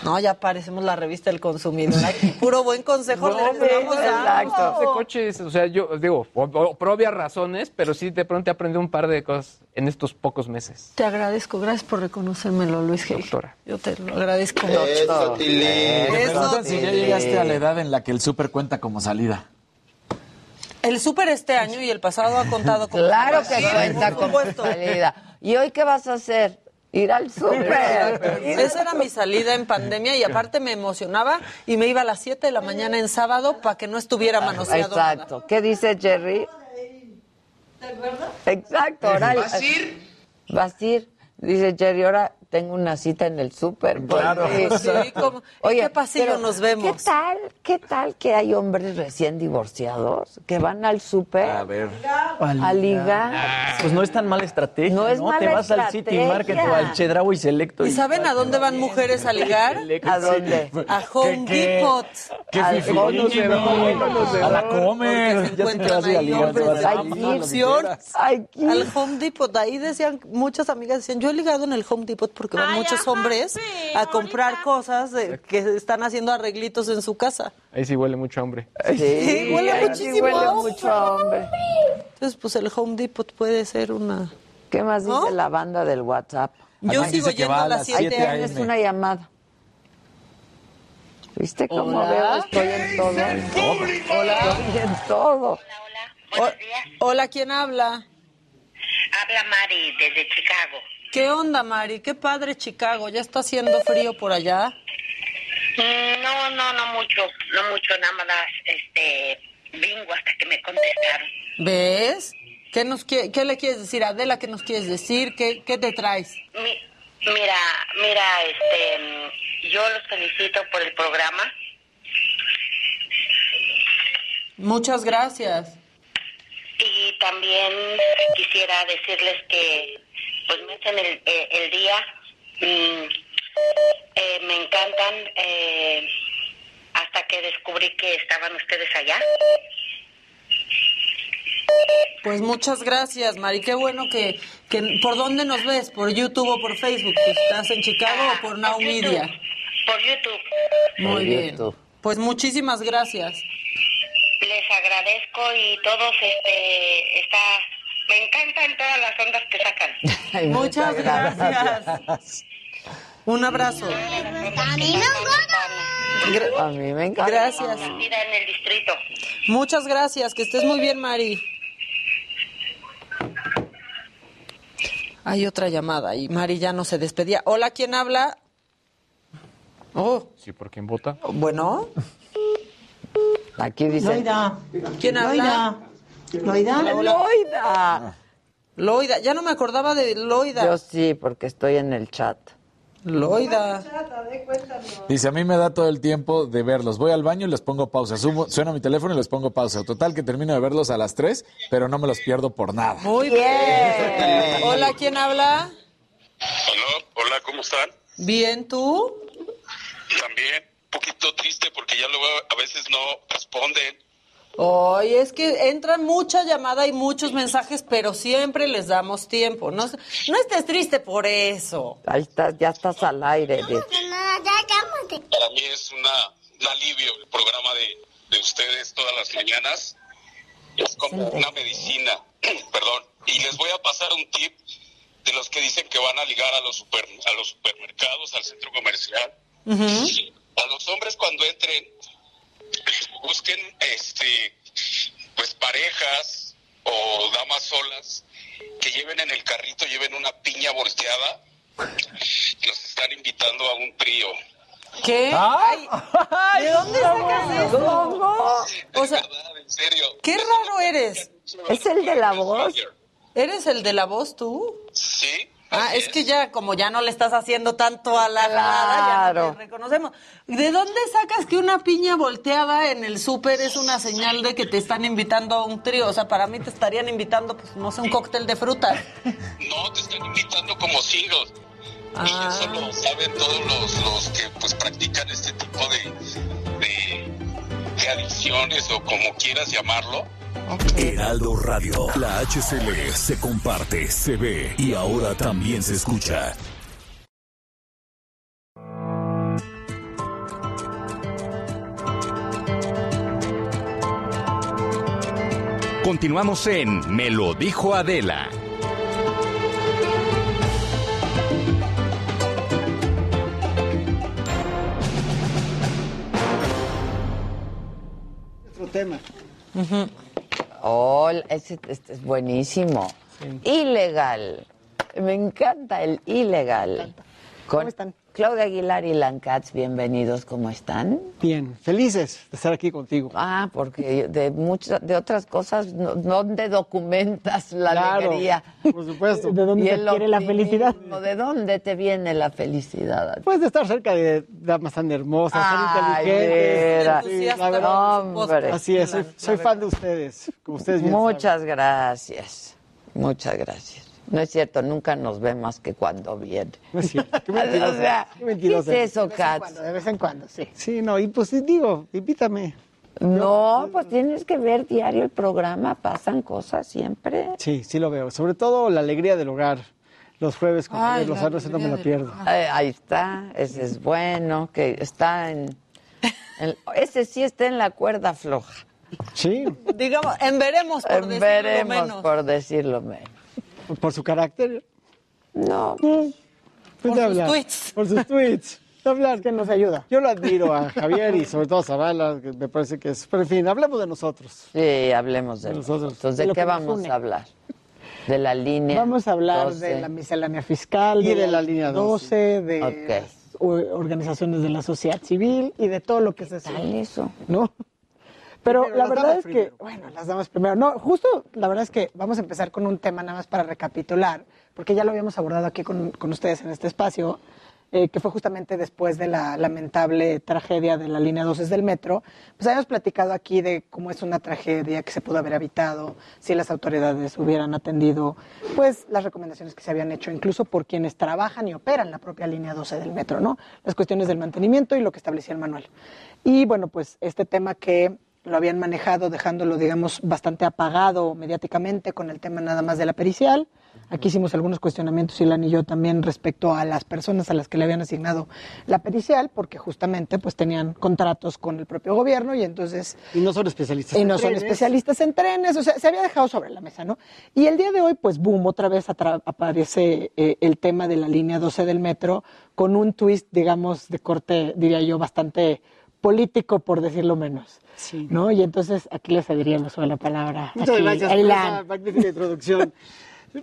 No, ya parecemos la revista del consumidor. Aquí puro buen consejo No, les damos. exacto. de coches, o sea, yo digo, o- o- por obvias razones, pero sí de pronto aprendí un par de cosas en estos pocos meses. Te agradezco, gracias por reconocérmelo, Luis G. Doctora. Yo te lo agradezco Eso, mucho. Me Eso, preguntan si ya llegaste a la edad en la que el súper cuenta como salida. El súper este año y el pasado ha contado con Claro que Sí, cuenta con salida. ¿Y hoy qué vas a hacer? Ir al súper. Esa era mi salida en pandemia y aparte me emocionaba y me iba a las 7 de la mañana en sábado para que no estuviera manoseado. nada. Exacto. ¿Qué dice Jerry? Exacto. Ahora, ¿Vas a ir? Vas a ir. Dice Jerry, ahora tengo una cita en el súper. Claro. Sí, como- ¿en qué pasillo pero nos vemos? ¿Qué tal? ¿Qué tal que hay hombres recién divorciados que van al súper A ver. a ligar? Pues no es tan mala estrategia. No No, es mala Te vas al. City Market o al Chedraui Selecto. ¿Y saben a dónde van mujeres a ligar? ¿A dónde? A Home ¿Qué- qué? Depot. ¿Qué Al fifí? Jimmy. A la comer. Se Ya que vas a ir a encuentran ahí ligar, te hombres vas de a la ir, lo que opción. quieras. Ay, ¿qué? Al Home Depot, ahí decían, muchas amigas decían, yo he ligado en el Home Depot porque van muchos hombres a comprar cosas de- que están haciendo arreglitos en su casa. Ahí sí huele mucho hombre. Sí, huele ay, sí muchísimo huele a mucho a hombre. Entonces, pues el Home Depot puede ser una... ¿Qué más dice ¿No? la banda del WhatsApp? Yo Aquí sigo dice yendo a las las 7 Ahí 7 años. tienes una llamada. ¿Viste cómo Hola. veo? Estoy en todo. Hola. Estoy en todo. O- Hola, ¿quién habla? Habla Mari desde Chicago. ¿Qué onda, Mari? Qué padre Chicago. ¿Ya está haciendo frío por allá? Mm, No, no, no mucho, no mucho, nada más, este, bingo hasta que me contestaron. ¿Ves? ¿Qué, nos, quie- qué le quieres decir, Adela? ¿Qué nos quieres decir? ¿Qué, qué te traes? Mi- mira, mira, este, yo los felicito por el programa. Muchas gracias. Y también quisiera decirles que pues me hacen el, eh, el día. Mm, eh, me encantan eh, hasta que descubrí que estaban ustedes allá. Pues muchas gracias, Mari. Qué bueno que, que... ¿Por dónde nos ves? ¿Por YouTube o por Facebook? ¿Estás en Chicago o por Now YouTube. Media? Por YouTube. Muy Por bien. YouTube. Pues muchísimas gracias. Les agradezco y todos este está me encantan todas las ondas que sacan. Ay, Muchas gracias. Un abrazo. A mí A mí me encanta. Gracias. En el distrito. Muchas gracias. Que estés muy bien, Mari. Hay otra llamada y Mari ya no se despedía. Hola, ¿quién habla? Oh, Sí, ¿por quién vota? bueno. Aquí dice. ¿Quién habla? Loida. Loida. Loida. Ya no me acordaba de Loida. Yo sí, porque estoy en el chat. Loida. Dice, a mí me da todo el tiempo de verlos. Voy al baño y les pongo pausa. Subo, suena mi teléfono y les pongo pausa. Total que termino de verlos a las 3, pero no me los pierdo por nada. Muy bien. Hola, ¿quién habla? Hola, hola, ¿cómo están? Bien, ¿tú? También un poquito triste porque ya luego a veces no responden Oye, es que entra mucha llamada y muchos mensajes, pero siempre les damos tiempo. No, se- no estés triste por eso. Ahí estás, ya estás al aire. de- Para mí es una, un alivio el programa de, de ustedes todas las mañanas. Es como una medicina, perdón. Y les voy a pasar un tip de los que dicen que van a ligar a los, super, a los supermercados, al centro comercial. A los hombres cuando entren, busquen este pues parejas o damas solas que lleven en el carrito, lleven una piña volteada. Los están invitando a un trío. ¿Qué? Ay, ¿De dónde sacas eso? O sea, En serio. qué raro eres. ¿Es el de la voz? ¿Eres el de la voz tú? Sí. Ah, es que ya, como ya no le estás haciendo tanto a la jalada, ya no Claro. te reconocemos. ¿De dónde sacas que una piña volteada en el súper es una señal de que te están invitando a un trío? O sea, para mí te estarían invitando, pues, no sé, un cóctel de frutas. No, te están invitando como singles. Ah. Y eso lo saben todos los, los que pues practican este tipo de, de adicciones o como quieras llamarlo. Heraldo Radio. La HCL se comparte, se ve y ahora también se escucha. Continuamos en Me lo dijo Adela. Tema. Oh, ese, este es buenísimo. Ilegal. Me encanta el ilegal. ¿Cómo están? Claudia Aguilar y Lancats, bienvenidos. ¿Cómo están? Bien, felices de estar aquí contigo. Ah, porque de muchas, de otras cosas, no, ¿dónde documentas la Claro, alegría? Por supuesto. ¿De dónde te quiere la felicidad? ¿De dónde te viene la felicidad? Pues de estar cerca de damas tan hermosas, tan inteligentes. Sí, la verdad, Hombre. Así es, soy, soy fan de ustedes, como ustedes bien Muchas gracias. Muchas gracias. No es cierto, nunca nos ve más que cuando viene. No es cierto, qué mentirosa, O sea, qué mentirosa. ¿qué es eso, De vez en Katz? cuando, De vez en cuando, sí. Sí, no, y pues digo, invítame. No, pues tienes que ver diario el programa, pasan cosas siempre. Sí, sí lo veo. Sobre todo la alegría del hogar. Los jueves con Ay, la Lozano, ese no me lo pierdo. Eh, ahí está, ese es bueno, que está en, en- Ese sí está en la cuerda floja. Sí. Digamos, en veremos por En decirlo veremos, menos. por decirlo menos. Por su carácter. No. Pues Por de sus tweets. Por sus tweets. De hablar. que nos ayuda. Yo lo admiro a Javier y sobre todo a Zavala, que me parece que es. Pero en fin, hablemos de nosotros. Sí, hablemos de nosotros. Entonces, ¿de, De qué vamos une. a hablar? De la línea. Vamos a hablar 12. de la miscelánea fiscal, Y de la línea 12, de Ok. las o- organizaciones de la sociedad civil y de todo lo que se hace. eso? ¿No? Pero, Pero la verdad damas es primero. que, bueno, las damos primero. No, justo la verdad es que vamos a empezar con un tema nada más para recapitular, porque ya lo habíamos abordado aquí con, con ustedes en este espacio, eh, que fue justamente después de la lamentable tragedia de la línea 12 del metro. Pues habíamos platicado aquí de cómo es una tragedia que se pudo haber evitado si las autoridades hubieran atendido pues las recomendaciones que se habían hecho, incluso por quienes trabajan y operan la propia línea 12 del metro, ¿no? Las cuestiones del mantenimiento y lo que establecía el manual. Y bueno, pues este tema que lo habían manejado dejándolo, digamos, bastante apagado mediáticamente con el tema nada más de la pericial. Aquí hicimos algunos cuestionamientos, Ilan y yo también, respecto a las personas a las que le habían asignado la pericial, porque justamente pues tenían contratos con el propio gobierno y entonces... Y no son especialistas Y en no son trenes. especialistas en trenes, o sea, se había dejado sobre la mesa, ¿no? Y el día de hoy, pues, boom, otra vez aparece eh, el tema de la línea 12 del metro con un twist, digamos, de corte, diría yo, bastante político, por decirlo menos. Sí. ¿No? Y entonces aquí le cedería el uso de la palabra. Muchas gracias por esa magnífica introducción.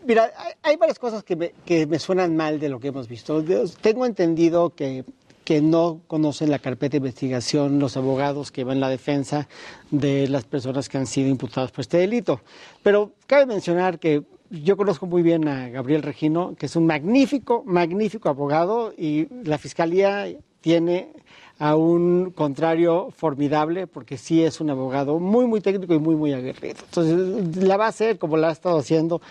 Mira, hay, hay varias cosas que me, que me suenan mal de lo que hemos visto. Tengo entendido que, que no conocen la carpeta de investigación los abogados que van en la defensa de las personas que han sido imputadas por este delito. Pero cabe mencionar que yo conozco muy bien a Gabriel Regino, que es un magnífico, magnífico abogado y la Fiscalía tiene a un contrario formidable porque sí es un abogado muy, muy técnico y muy, muy aguerrido. Entonces, la va a hacer como la ha estado haciendo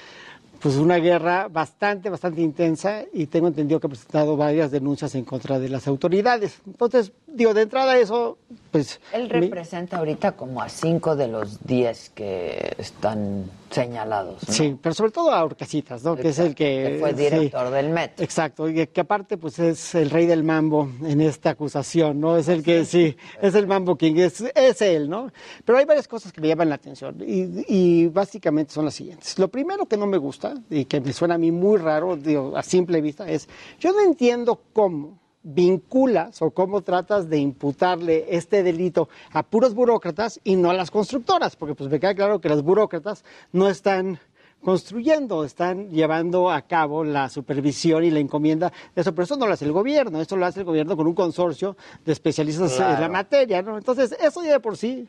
pues una guerra bastante, bastante intensa y tengo entendido que ha presentado varias denuncias en contra de las autoridades. Entonces, digo, de entrada eso, pues... Él representa ahorita como a cinco de los diez que están señalados. ¿no? Sí, pero sobre todo a Orcasitas, ¿no? Que es el que... Que fue sí. director del Met. Exacto, y que aparte pues es el rey del mambo en esta acusación, ¿no? Es el que sí, es el mambo king, es, es él, ¿no? Pero hay varias cosas que me llaman la atención y, y básicamente son las siguientes. Lo primero que no me gusta y que me suena a mí muy raro, digo, a simple vista, es yo no entiendo cómo vinculas o cómo tratas de imputarle este delito a puros burócratas y no a las constructoras, porque pues me queda claro que las burócratas no están construyendo, están llevando a cabo la supervisión y la encomienda de eso, pero eso no lo hace el gobierno, eso lo hace el gobierno con un consorcio de especialistas en la materia, ¿no? Entonces, eso ya de por sí,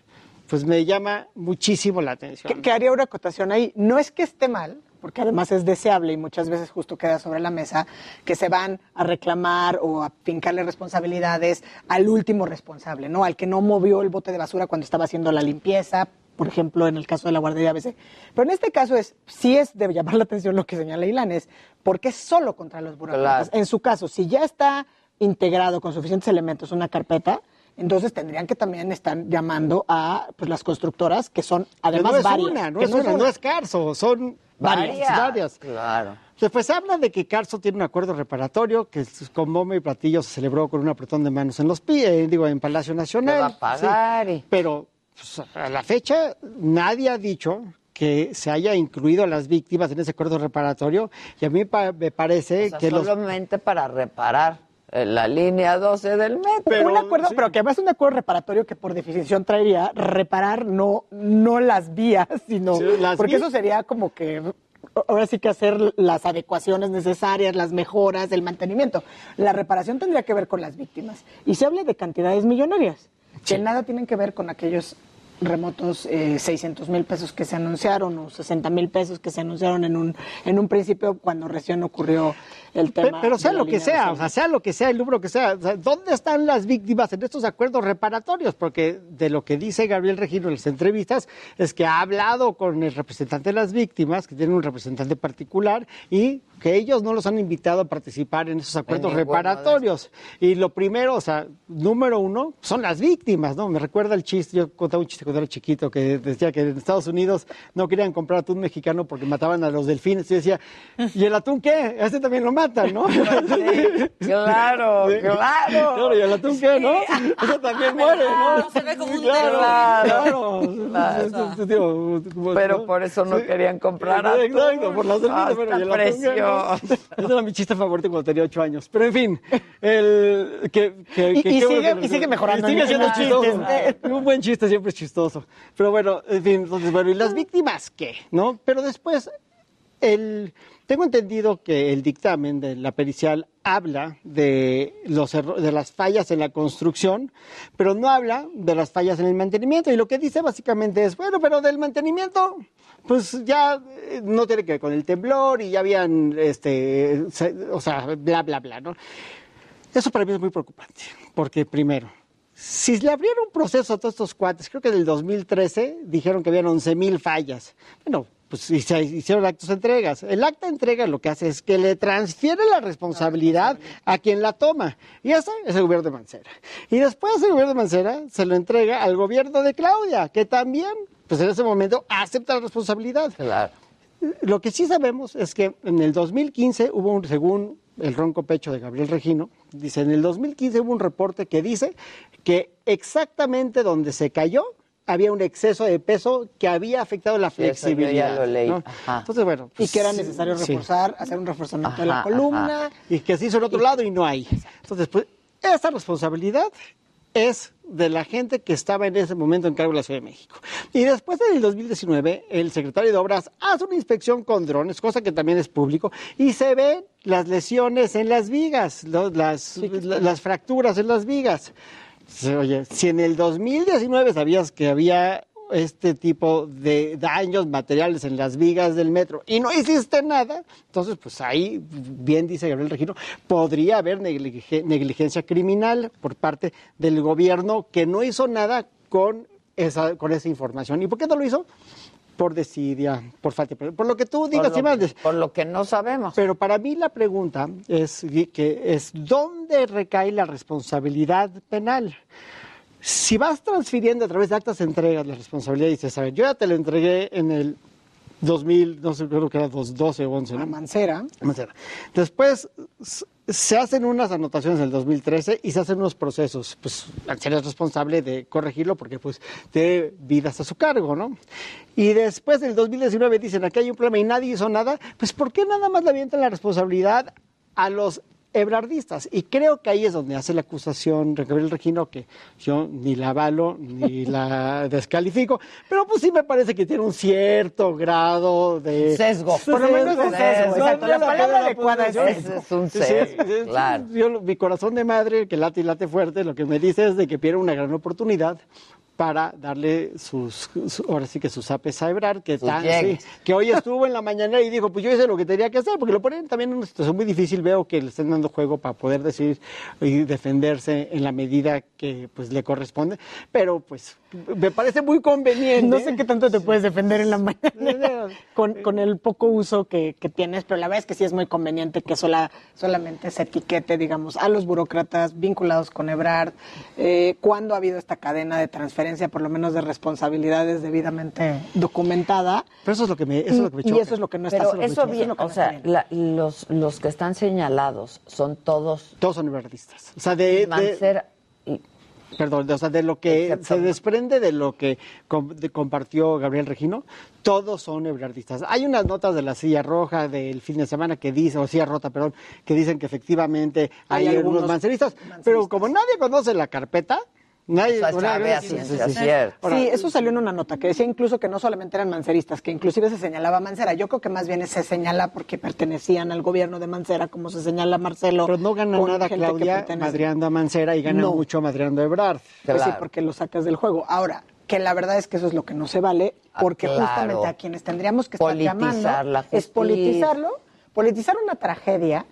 pues me llama muchísimo la atención. Que, que haría una acotación ahí. No es que esté mal, porque además es deseable y muchas veces justo queda sobre la mesa que se van a reclamar o a fincarle responsabilidades al último responsable, ¿no? Al que no movió el bote de basura cuando estaba haciendo la limpieza, por ejemplo, en el caso de la guardería ABC. Pero en este caso es, sí es de llamar la atención lo que señala Ilan, es porque es solo contra los burócratas. En su caso, si ya está integrado con suficientes elementos una carpeta, entonces tendrían que también estar llamando a pues, las constructoras, que son además no es varias. una, no es una, no es Carso, son varias, Varias, varias. Claro. Después habla de que Carso tiene un acuerdo reparatorio que con bombo y platillo se celebró con un apretón de manos en los pies, digo, en Palacio Nacional. Va a pagar Sí. Pero pues, a la fecha nadie ha dicho que se haya incluido a las víctimas en ese acuerdo reparatorio y a mí pa- me parece O sea, que los solamente para reparar eh, la línea 12 del metro. un acuerdo, pero que además es un acuerdo reparatorio que por definición traería reparar no, no las vías, sino Sí, las porque vías. eso sería como que ahora sí que hacer las adecuaciones necesarias, las mejoras, el mantenimiento. La reparación tendría que ver con las víctimas. Y se habla de cantidades millonarias, que nada tienen que ver con aquellos remotos eh, 600 mil pesos que se anunciaron o 60 mil pesos que se anunciaron en un, en un principio cuando recién ocurrió el tema. Pero sea de la lo que sea, o sea, sea lo que sea, el número que sea, o sea, ¿dónde están las víctimas en estos acuerdos reparatorios? Porque de lo que dice Gabriel Regino en las entrevistas es que ha hablado con el representante de las víctimas, que tiene un representante particular, y que ellos no los han invitado a participar en esos acuerdos reparatorios. Y lo primero, o sea, número uno, son las víctimas, ¿no? Me recuerda el chiste, yo contaba un chiste cuando era chiquito, que decía que en Estados Unidos no querían comprar atún mexicano porque mataban a los delfines. Y decía, ¿y el atún qué? Este también lo matan, ¿no? claro, Sí. claro. Claro, ¿y el atún qué, no? Ese también muere, ¿no? se ve como un Claro, Claro. claro. Claro. Digo, como- Pero ¿no? por eso no querían comprar Exacto, atún. por las Ah, delfines, bueno, está y el atún, ¿qué, no? era mi chiste favorito cuando tenía ocho años. Pero en fin, el, que, que- Y- que- y sigue- y sigue mejorando y sigue en- siendo en chistoso. chistes. Un buen chiste siempre es chistoso. Pero bueno, en fin, entonces, bueno, ¿y las víctimas qué? ¿No? Pero después, el, tengo entendido que el dictamen de la pericial habla de, las fallas en la construcción, pero no habla de las fallas en el mantenimiento. Y lo que dice básicamente es, bueno, pero del mantenimiento, pues ya eh, no tiene que ver con el temblor y ya habían, este, o sea, bla, bla, bla, ¿no? Eso para mí es muy preocupante, porque primero, si le abrieron un proceso a todos estos cuates, creo que en el 2013 dijeron que habían 11 mil fallas. Bueno, pues y se hicieron actos de entregas. El acta de entrega lo que hace es que le transfiere la responsabilidad a quien la toma. Y ese es el gobierno de Mancera. Y después el gobierno de Mancera se lo entrega al gobierno de Claudia, que también, pues en ese momento, acepta la responsabilidad. Claro. Lo que sí sabemos es que en el 2015 hubo un, según el ronco pecho de Gabriel Regino, dice, en el 2015 hubo un reporte que dice que exactamente donde se cayó había un exceso de peso que había afectado la Sí, eso yo ya flexibilidad. lo leí. ¿no? Ajá. Entonces, bueno. Y que era necesario sí. reforzar, hacer un reforzamiento de la Ajá, columna. Y que se hizo en otro lado y no hay. Entonces, pues, esa responsabilidad es de la gente que estaba en ese momento en cargo de la Ciudad de México. Y después en el 2019, el secretario de Obras hace una inspección con drones, cosa que también es público, y se ven las lesiones en las vigas, las, la- las fracturas en las vigas. Oye, si en el 2019 sabías que había este tipo de daños materiales en las vigas del metro y no hiciste nada, entonces pues ahí, bien dice Gabriel Regino, podría haber neglige- negligencia criminal por parte del gobierno que no hizo nada con esa, con esa información. ¿Y por qué no lo hizo? Por desidia, por falta de... Por lo que tú digas por, y mandes. por lo que no sabemos. Pero para mí la pregunta es que es ¿dónde recae la responsabilidad penal? Si vas transfiriendo a través de actas de entrega la responsabilidad y dices, a ver, yo ya te lo entregué en el 2000, no sé, creo que era 12 o 11, ¿no? Mancera. Mancera. Después se hacen unas anotaciones en el 2013 y se hacen unos procesos. Pues eres responsable de corregirlo porque pues de vidas a su cargo, ¿no? Y después del 2019 dicen, aquí hay un problema y nadie hizo nada, pues ¿por qué nada más le avientan la responsabilidad a los ebrardistas? Y creo que ahí es donde hace la acusación Gabriel Regino, que yo ni la avalo ni la descalifico, pero pues sí me parece que tiene un cierto grado de... Sesgo. Por lo menos de Sesgo, sesgo, exacto. La palabra adecuada es es un sesgo, claro. Mi corazón de madre, que late y late fuerte, lo que me dice es de que pierde una gran oportunidad para darle sus, su- ahora sí que sus apes a Ebrard, que, tan- sí, que hoy estuvo en la mañana y dijo, pues yo hice lo que tenía que hacer, porque lo ponen también en una situación muy difícil, veo que le están dando juego para poder decir y defenderse en la medida que pues le corresponde, pero pues me parece muy conveniente. No sé qué tanto te puedes defender en la mañana con, con el poco uso que, que tienes, pero la verdad es que sí es muy conveniente que sola, solamente se etiquete, digamos, a los burócratas vinculados con Ebrard, eh, cuando ha habido esta cadena de transferencia, por lo menos de responsabilidades debidamente documentada. Pero eso es lo que me, eso es lo que me y, eso es lo que no está Pero eso bien, lo que o sea, la- los, los que están señalados son todos... Todos son ebrardistas. O sea, de... de- Mancera y- Perdón, o sea, de lo que se desprende de lo que com- de- compartió Gabriel Regino, todos son ebrardistas. Hay unas notas de la silla roja del fin de semana que dice, o silla rota, perdón, que dicen que efectivamente hay, Hay algunos algunos manceristas, pero como nadie conoce la carpeta, nadie... O sea, nadie- sabe a sí, ciencia sí, sí. cierta. Ahora, Sí, eso salió en una nota que decía incluso que no solamente eran manceristas, que inclusive se señalaba a Mancera. Yo creo que más bien se señala porque pertenecían al gobierno de Mancera, como se señala a Marcelo. Pero no gana nada gente que Claudia madreando a Mancera y gana No. mucho madreando a Ebrard. Pues sí, porque lo sacas del juego. Ahora, que la verdad es que eso es lo que no se vale, porque claro. justamente a quienes tendríamos que estar Politizar llamando la es politizarlo, politizar una tragedia.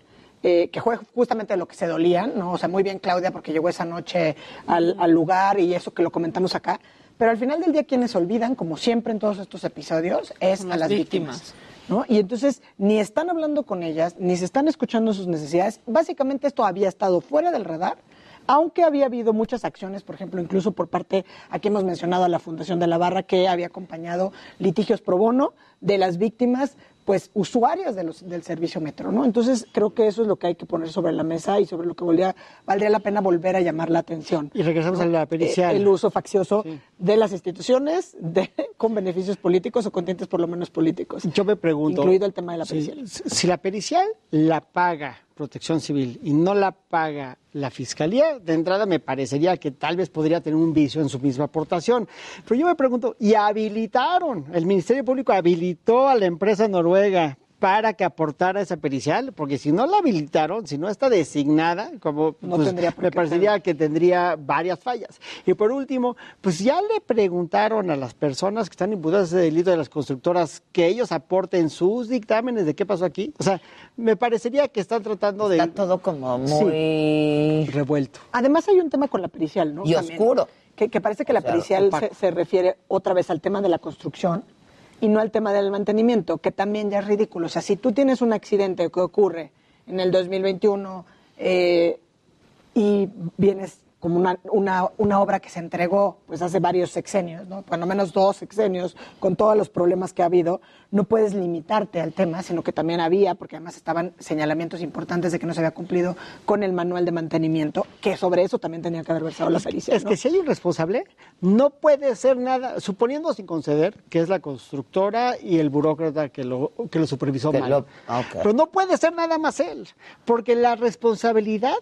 Eh, que fue justamente de lo que se dolían, ¿no? O sea, muy bien Claudia, porque llegó esa noche al, al lugar y eso que lo comentamos acá. Pero al final del día, quienes olvidan, como siempre en todos estos episodios, es a las las víctimas. ¿no? Y entonces ni están hablando con ellas, ni se están escuchando sus necesidades. Básicamente esto había estado fuera del radar, aunque había habido muchas acciones, por ejemplo, incluso por parte, aquí hemos mencionado a la Fundación de la Barra, que había acompañado litigios pro bono de las víctimas, pues usuarias de los, del servicio metro, ¿no? Entonces creo que eso es lo que hay que poner sobre la mesa y sobre lo que valdría la pena volver a llamar la atención. Y regresamos a la pericial. Eh, El uso faccioso de las instituciones de, con beneficios políticos o con tintes por lo menos políticos. Yo me pregunto. Incluido el tema de la pericial. Si la pericial la paga Protección Civil y no la paga la Fiscalía, de entrada me parecería que tal vez podría tener un vicio en su misma aportación. Pero yo me pregunto, ¿y habilitaron? El Ministerio Público habilitó a la empresa noruega para que aportara esa pericial, porque si no la habilitaron, si no está designada, como No pues, me parecería que tendría varias fallas. Y por último, pues ya le preguntaron a las personas que están imputadas de ese delito de las constructoras que ellos aporten sus dictámenes de qué pasó aquí. O sea, me parecería que están tratando de... Está todo como muy... revuelto. Además hay un tema con la pericial, ¿no? Y También, oscuro. Que, que parece que la O sea, pericial se refiere otra vez al tema de la construcción y no al tema del mantenimiento, que también ya es ridículo. O sea, si tú tienes un accidente que ocurre en el 2021 eh, y vienes como una, una, una obra que se entregó pues hace varios sexenios, ¿no? Cuando menos dos sexenios, con todos los problemas que ha habido, no puedes limitarte al tema, sino que también había, porque además estaban señalamientos importantes de que no se había cumplido con el manual de mantenimiento, que sobre eso también tenía que haber versado la pericia. Es que si hay un responsable, no puede ser nada, suponiendo sin conceder que es la constructora y el burócrata que lo, que lo supervisó Que mal. lo- ok. Pero no puede ser nada más él, porque la responsabilidad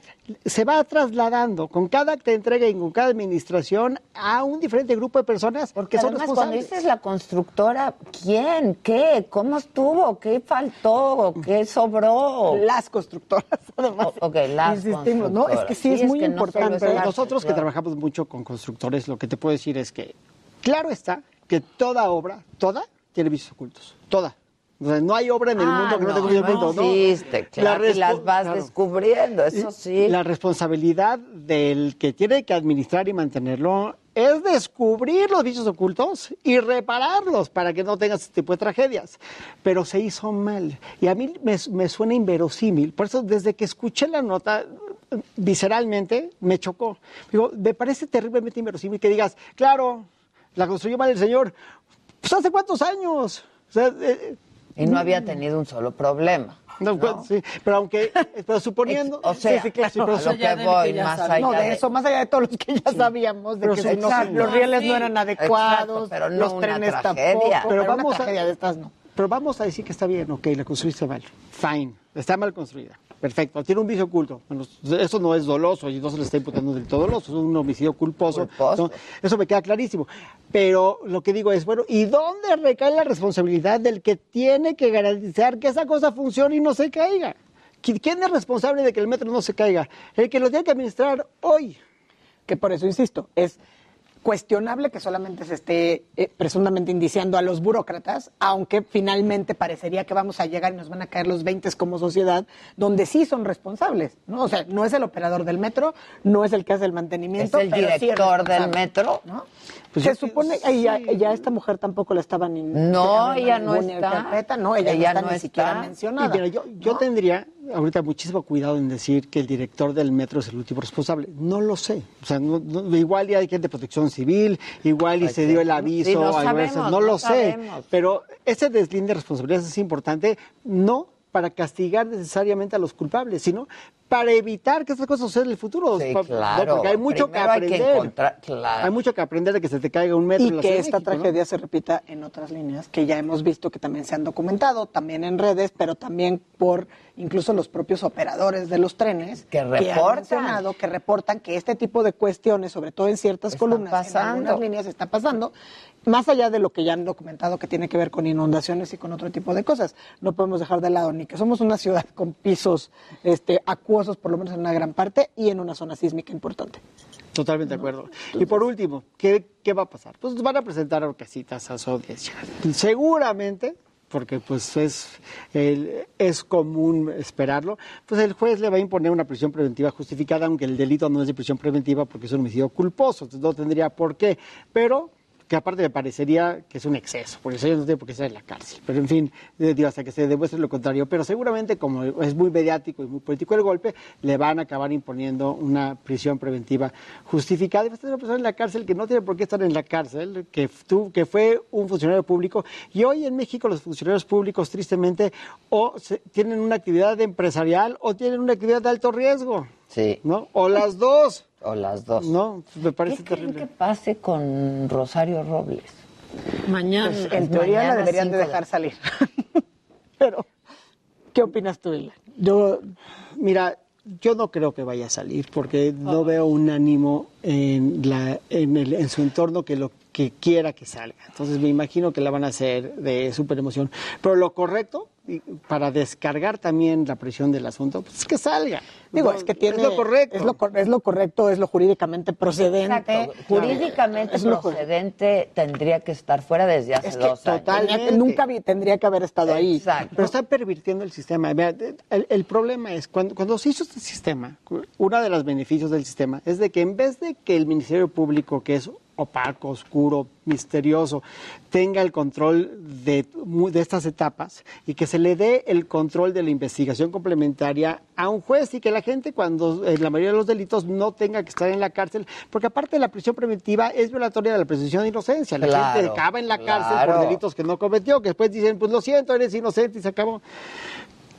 se va trasladando con cada acta de entrega y con cada administración a un diferente grupo de personas que son Además, cuando responsables. dices la constructora, ¿quién? ¿Qué? ¿Cómo estuvo? ¿Qué faltó? ¿Qué sobró? Las constructoras, además. ok, las Insistimos, ¿no? Es que sí es muy no importante. la- Nosotros que trabajamos mucho con constructores, lo que te puedo decir es que, claro está, que toda obra, toda, tiene vicios ocultos. Toda. O sea, no hay obra en el Ah, mundo que no, no, tenga no ocultos, ¿no? existe, claro, y las vas claro. descubriendo, eso sí. La responsabilidad del que tiene que administrar y mantenerlo es descubrir los vicios ocultos y repararlos para que no tengas este tipo de tragedias. Pero se hizo mal. Y a mí me, me suena inverosímil. Por eso, desde que escuché la nota, visceralmente me chocó. Digo, me parece terriblemente inverosímil que digas, claro, la construyó mal el señor. Pues hace cuántos años. O sea, eh, Y no había tenido un solo problema. no, pues, sí, pero aunque, pero suponiendo, O sea, sí, sí, claro, sí, pero a lo que voy, más allá no, de de- eso, más allá de todos los que ya sabíamos, de Pero que sí, si no- los rieles no eran adecuados, Exacto, pero no los una trenes tragedia. tampoco, pero pero vamos una a, tragedia de estas no. pero vamos a decir que está bien, ok, la construiste mal, fine, está mal construida, perfecto, tiene un vicio oculto, Bueno, eso no es doloso y no se le está imputando del todo doloso, es un homicidio culposo, Culposo. ¿no? eso me queda clarísimo, pero lo que digo es, bueno, ¿y dónde recae la responsabilidad del que tiene que garantizar que esa cosa funcione y no se caiga? ¿Qui- ¿Quién es responsable de que el metro no se caiga? El que lo tiene que administrar hoy. Que por eso insisto, es cuestionable que solamente se esté eh, presuntamente indiciando a los burócratas, aunque finalmente parecería que vamos a llegar y nos van a caer los 20 como sociedad, donde sí son responsables, ¿no? O sea, no es el operador del metro, no es el que hace el mantenimiento, Es el pero sí es director del metro. ¿no? Pues se supone, y ya, ya esta mujer tampoco la estaban ni No, ella no está. carpeta, no, ella, Ella no está no ni está. siquiera Y mencionada. mira, yo, yo tendría ahorita muchísimo cuidado en decir que el director del metro es el último responsable. No lo sé. O sea, no- no- igual ya hay gente de protección civil, igual y Pues se sí. dio el Sí, aviso, no a veces, sabemos, no no lo sé. sabemos. Pero ese deslinde de responsabilidades es importante, no para castigar necesariamente a los culpables, sino para evitar que estas cosas sucedan en el futuro. Sí, claro. Porque hay mucho que hay que aprender. encontrar- claro. Hay mucho que aprender de que se te caiga un metro en y la que Ciudad esta México, ¿no? tragedia se repita en otras líneas que ya hemos visto que también se han documentado, también en redes, pero también por incluso los propios operadores de los trenes Que han reportan. mencionado, que reportan que este tipo de cuestiones, sobre todo en ciertas Están columnas, pasando. en algunas líneas está pasando, más allá de lo que ya han documentado que tiene que ver con inundaciones y con otro tipo de cosas. No podemos dejar de lado ni que somos una ciudad con pisos este, acuosos, por lo menos en una gran parte, y en una zona sísmica importante. Totalmente de acuerdo. Y por último, ¿qué, qué va a pasar? Pues van a presentar orquesitas a su audiencia. Seguramente, porque pues es, el- es común esperarlo, pues el juez le va a imponer una prisión preventiva justificada, aunque el delito no es de prisión preventiva porque es un homicidio culposo, entonces no tendría por qué. Pero que aparte me parecería que es un exceso, porque eso no tiene por qué estar en la cárcel. Pero en fin, eh, digo, hasta que se demuestre lo contrario. Pero seguramente, como es muy mediático y muy político el golpe, le van a acabar imponiendo una prisión preventiva justificada. Y va a estar una persona en la cárcel que no tiene por qué estar en la cárcel, que, tu- que fue un funcionario público. Y hoy en México los funcionarios públicos, tristemente, o se- tienen una actividad empresarial o tienen una actividad de alto riesgo. Sí. ¿No? O las dos. O las dos. No, me parece ¿Qué creen terrible. que pase con Rosario Robles? Mañana. Pues, en teoría la mañana deberían de dejar salir. Pero, ¿qué opinas tú, Ilan? Yo, mira, yo no creo que vaya a salir porque no veo un ánimo en, la, en, el- en su entorno que lo que quiera que salga. Entonces me imagino que la van a hacer de súper emoción. Pero lo correcto, para descargar también la presión del asunto, pues es que salga. Digo, No, es que tiene... Es lo correcto. Es lo, cor- es lo correcto, es lo jurídicamente procedente. Exacto. Jurídicamente Es lo procedente tendría que estar fuera desde hace Es que dos años. totalmente, nunca vi- tendría que haber estado ahí. Exacto. Pero están pervirtiendo el sistema. El, el problema es, cuando, cuando se hizo este sistema, uno de los beneficios del sistema es de que en vez de que el Ministerio Público, que es opaco, oscuro, misterioso, tenga el control de, de estas etapas y que se le dé el control de la investigación complementaria a un juez y que la gente cuando en la mayoría de los delitos no tenga que estar en la cárcel, porque aparte la prisión preventiva es violatoria de la presunción de inocencia. La Claro, gente acaba en la cárcel claro. por delitos que no cometió, que después dicen, pues lo siento, eres inocente y se acabó.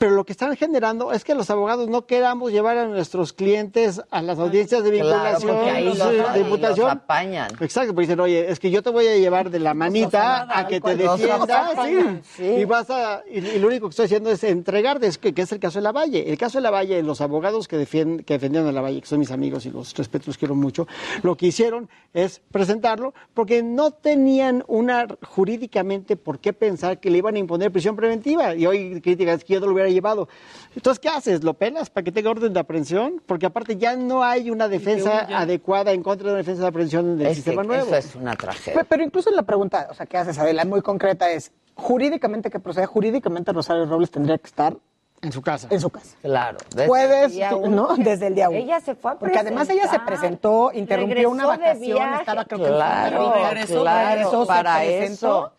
Pero lo que están generando es que los abogados no queramos llevar a nuestros clientes a las audiencias de vinculación, porque ahí los, de los imputación. apañan. Exacto, porque dicen, oye, es que yo te voy a llevar de la manita a que te defiendas, sí, sí. y vas a, y, y lo único que estoy haciendo es entregarte, es que, que es el caso de la Valle. El caso de la Valle, los abogados que, defienden, que defendieron a la Valle, que son mis amigos y los respeto, los quiero mucho, lo que hicieron es presentarlo porque no tenían una jurídicamente por qué pensar que le iban a imponer prisión preventiva. Y hoy critican es que yo no lo hubiera llevado. Entonces, ¿qué haces? ¿Lo pelas para que tenga orden de aprehensión? Porque aparte ya no hay una defensa adecuada en contra de una defensa de aprehensión del Es que sistema nuevo. eso es una tragedia. Pe- Pero incluso la pregunta, o sea, ¿qué haces, Adela? Muy concreta es, jurídicamente que procede, jurídicamente Rosario Robles tendría que estar En su casa. En su casa. Claro. desde uno. ¿no? Desde el día uno. Ella se fue a Porque además ella se presentó, interrumpió una Regresó vacación, estaba creo que en Claro, regresó, claro, regresó, se para presentó. eso.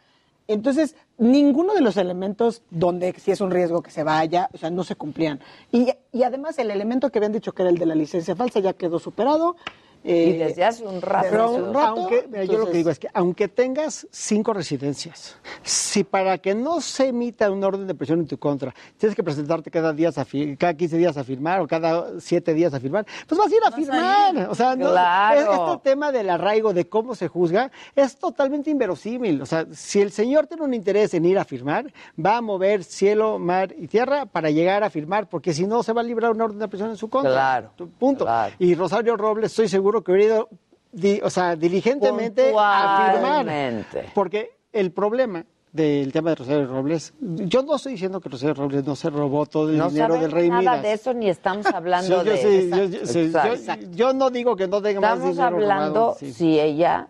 Entonces, ninguno de los elementos donde sí es un riesgo que se vaya, o sea, no se cumplían. Y, y además el elemento que habían dicho que era el de la licencia falsa ya quedó superado. Eh, Y desde hace un rato. Pero un rato, aunque, mira, yo lo que digo es que aunque tengas cinco residencias, si para que no se emita un orden de presión en tu contra, tienes que presentarte cada, días a cada 15 días a firmar o cada 7 días a firmar, pues vas a ir a firmar. O sea, no, Claro. es- este tema del arraigo, de cómo se juzga, es totalmente inverosímil. O sea, si el señor tiene un interés en ir a firmar, va a mover cielo, mar y tierra para llegar a firmar, porque si no se va a librar un orden de presión en su contra. Claro, Punto. Y Rosario Robles, estoy seguro que hubiera ido, di- o sea, diligentemente a firmar. Porque el problema del tema de Rosario Robles, yo no estoy diciendo que Rosario Robles no se robó todo el No dinero del Rey nada de eso ni estamos hablando Sí, yo de sí, yo- yo- sí, Exacto. yo- yo no digo que no tenga más Estamos dinero hablando robado, sí. si ella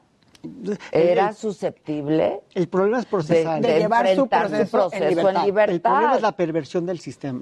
era el- susceptible El problema es procesal. de, de enfrentar su proceso en libertad. El problema es la perversión del sistema.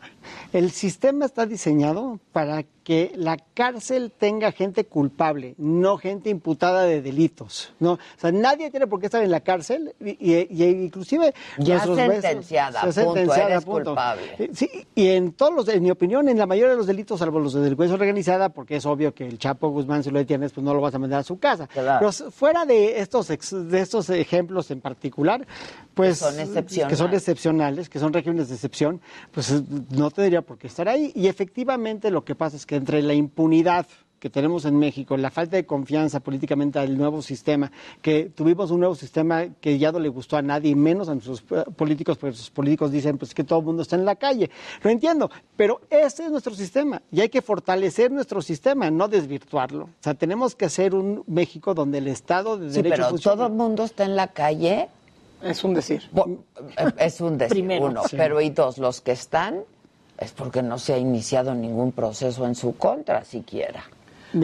El sistema está diseñado para que la cárcel tenga gente culpable, no gente imputada de delitos. No, o sea, nadie tiene por qué estar en la cárcel y, y- y inclusive Ya sentenciada, ya punto, eres culpable. Eh, Sí, y en todos los, en mi opinión, en la mayoría de los delitos, salvo los de delincuencia organizada, porque es obvio que el Chapo Guzmán, si lo detienes, pues no lo vas a mandar a su casa. Claro. Pero fuera de estos, ex- de estos ejemplos en particular, pues... Que son excepcionales. que son excepcionales, que son regímenes de excepción, pues no tendría por qué estar ahí. Y efectivamente lo que pasa es que entre la impunidad que tenemos en México, la falta de confianza políticamente al nuevo sistema, que tuvimos un nuevo sistema que ya no le gustó a nadie, menos a nuestros eh, políticos, porque sus políticos dicen pues que todo el mundo está en la calle. Lo entiendo, pero ese es nuestro sistema y hay que fortalecer nuestro sistema, no desvirtuarlo. O sea, tenemos que hacer un México donde el Estado de Sí, Derecho pero funcione. todo el mundo está en la calle. Es un decir. Es un decir, Primero, uno. sí. Pero y dos, los que están es porque no se ha iniciado ningún proceso en su contra siquiera.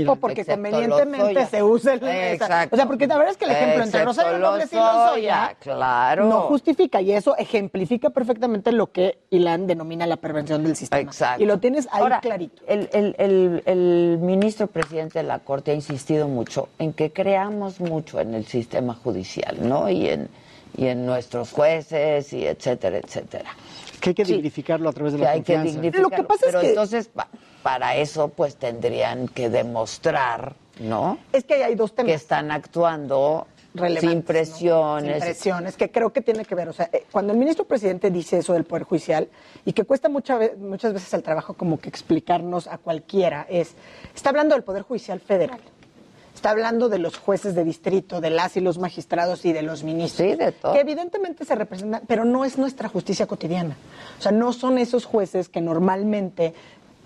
O porque Excepto convenientemente se usa el Exacto. O sea, porque la verdad es que el ejemplo entre Rosario Robles y Lozoya, Lozoya claro. no justifica y eso ejemplifica perfectamente lo que Ilan denomina la prevención del sistema. Exacto. Y lo tienes ahí Ahora, clarito. El, el- el- el ministro presidente de la Corte ha insistido mucho en que creamos mucho en el sistema judicial, ¿no? Y en, y en nuestros jueces, y etcétera, etcétera. Que hay que dignificarlo a través de Que la hay que confianza. Lo que pasa es Pero que- entonces, pa- para eso, pues tendrían que demostrar, ¿no? Es que ahí hay dos temas. Que están actuando relevantes, sin ¿no? presiones. Sin presiones, que creo que tiene que ver. O sea, eh, cuando el ministro presidente dice eso del Poder Judicial y que cuesta mucha ve- muchas veces el trabajo como que explicarnos a cualquiera, es, está hablando del Poder Judicial Federal. Está hablando de los jueces de distrito, de las y los magistrados y de los ministros. Sí, de todo. Que evidentemente se representan, pero no es nuestra justicia cotidiana. O sea, no son esos jueces que normalmente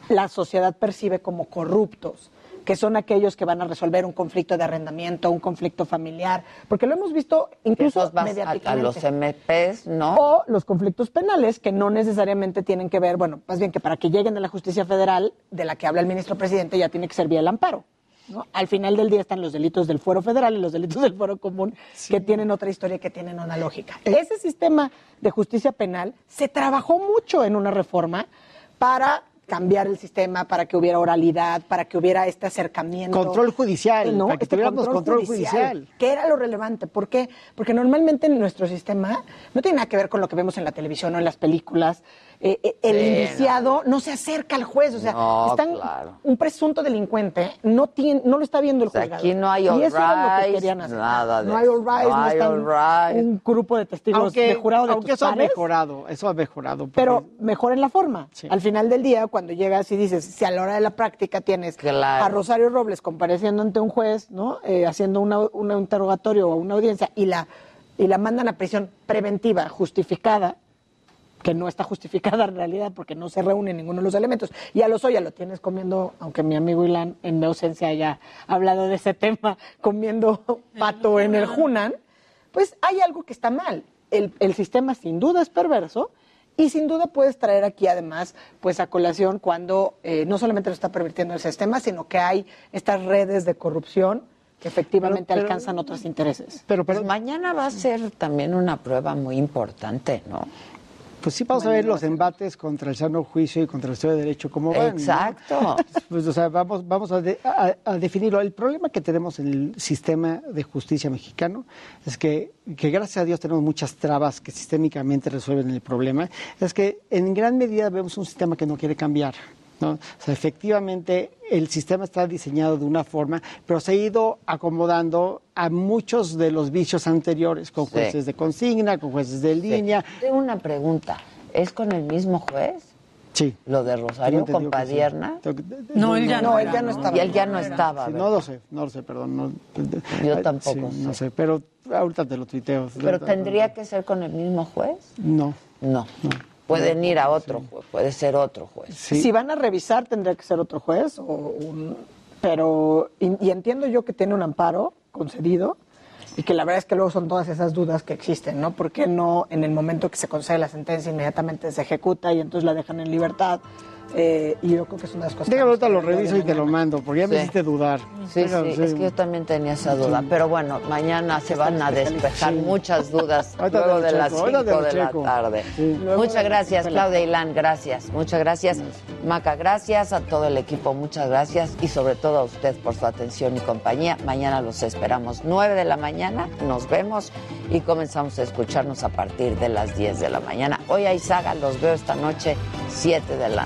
la sociedad percibe como corruptos, que son aquellos que van a resolver un conflicto de arrendamiento, un conflicto familiar, porque lo hemos visto incluso vas a, a mediáticamente. los MPs, ¿no? O los conflictos penales que no necesariamente tienen que ver, bueno, más bien que para que lleguen a la justicia federal, de la que habla el ministro presidente, ya tiene que ser vía el amparo. ¿No? Al final del día están los delitos del fuero federal y los delitos del fuero común, que tienen otra historia y que tienen una lógica. Ese sistema de justicia penal se trabajó mucho en una reforma para cambiar el sistema, para que hubiera oralidad, para que hubiera este acercamiento. Control judicial, ¿no? para que Este tuviéramos control judicial. ¿Qué era lo relevante? ¿Por qué? Porque normalmente en nuestro sistema no tiene nada que ver con lo que vemos en la televisión o en las películas. Eh, eh, el Sí, indiciado no. se acerca al juez, o sea, No, están- claro. un presunto delincuente no tiene, no lo está viendo el sea, juzgado. aquí no hay y all eso era lo que querían hacer. nada de no hay all No no, hay están all rights. un grupo de testigos Aunque, de jurado de aunque tus eso ha mejorado, eso ha mejorado. porque- pero mejor en la forma. Al final del día, cuando llegas y dices, si a la hora de la práctica tienes Claro. a Rosario Robles compareciendo ante un juez, ¿no? Eh, haciendo un interrogatorio o una audiencia y la, y la mandan a prisión preventiva, justificada, que no está justificada en realidad porque no se reúnen ninguno de los elementos. Y a los ya lo tienes comiendo, aunque mi amigo Ilan en mi ausencia haya hablado de ese tema, comiendo pato en el Hunan, pues hay algo que está mal. El, el sistema sin duda es perverso y sin duda puedes traer aquí además pues a colación cuando eh, no solamente lo está pervirtiendo el sistema, sino que hay estas redes de corrupción que efectivamente Pero- pero- alcanzan otros intereses. Pero, Pues mañana va a ser también una prueba muy importante, ¿no? Pues sí, vamos a ver los embates contra el sano juicio y contra el Estado de Derecho, cómo van. ¿no? Exacto. Pues, o sea, vamos, vamos a, de- a- a definirlo. El problema que tenemos en el sistema de justicia mexicano es que, que gracias a Dios tenemos muchas trabas que sistémicamente resuelven el problema. Es que en gran medida vemos un sistema que no quiere cambiar. ¿No? O sea, efectivamente el sistema está diseñado de una forma, pero se ha ido acomodando a muchos de los vicios anteriores, con Sí. jueces de consigna, con jueces de línea. Tengo una pregunta. ¿Es con el mismo juez? Sí. Lo de Rosario con sí. Padierna. No, él ya no, él ya no estaba. Y él ya no estaba. No lo sé, no lo sé, perdón. no- Yo tampoco sí, No sé, pero ahorita te lo tuiteo. Pero tendría que ser con el mismo juez. No. No. Pueden ir a otro juez, puede ser otro juez. Si van a revisar, tendría que ser otro juez. O un- pero, y, y entiendo yo que tiene un amparo concedido y que la verdad es que luego son todas esas dudas que existen, ¿no? ¿Por qué no en el momento que se concede la sentencia inmediatamente se ejecuta y entonces la dejan en libertad? Eh, y yo creo que es una de las cosas. Déjalo, ahorita que lo reviso y te lo mando, porque ya me Sí. hiciste dudar. Sí, Déjalo, sí, es que yo también tenía esa duda. Pero bueno, mañana se van a despejar muchas dudas Ahorita luego te lo de las checo, ahorita 5 te lo de la tarde. Sí. Muchas gracias, Claudia Ilan, gracias. Muchas gracias, Maca, gracias a todo el equipo, muchas gracias y sobre todo a usted por su atención y compañía. Mañana los esperamos 9 de la mañana, nos vemos y comenzamos a escucharnos a partir de las 10 de la mañana. Hoy hay saga, los veo esta noche, 7 de la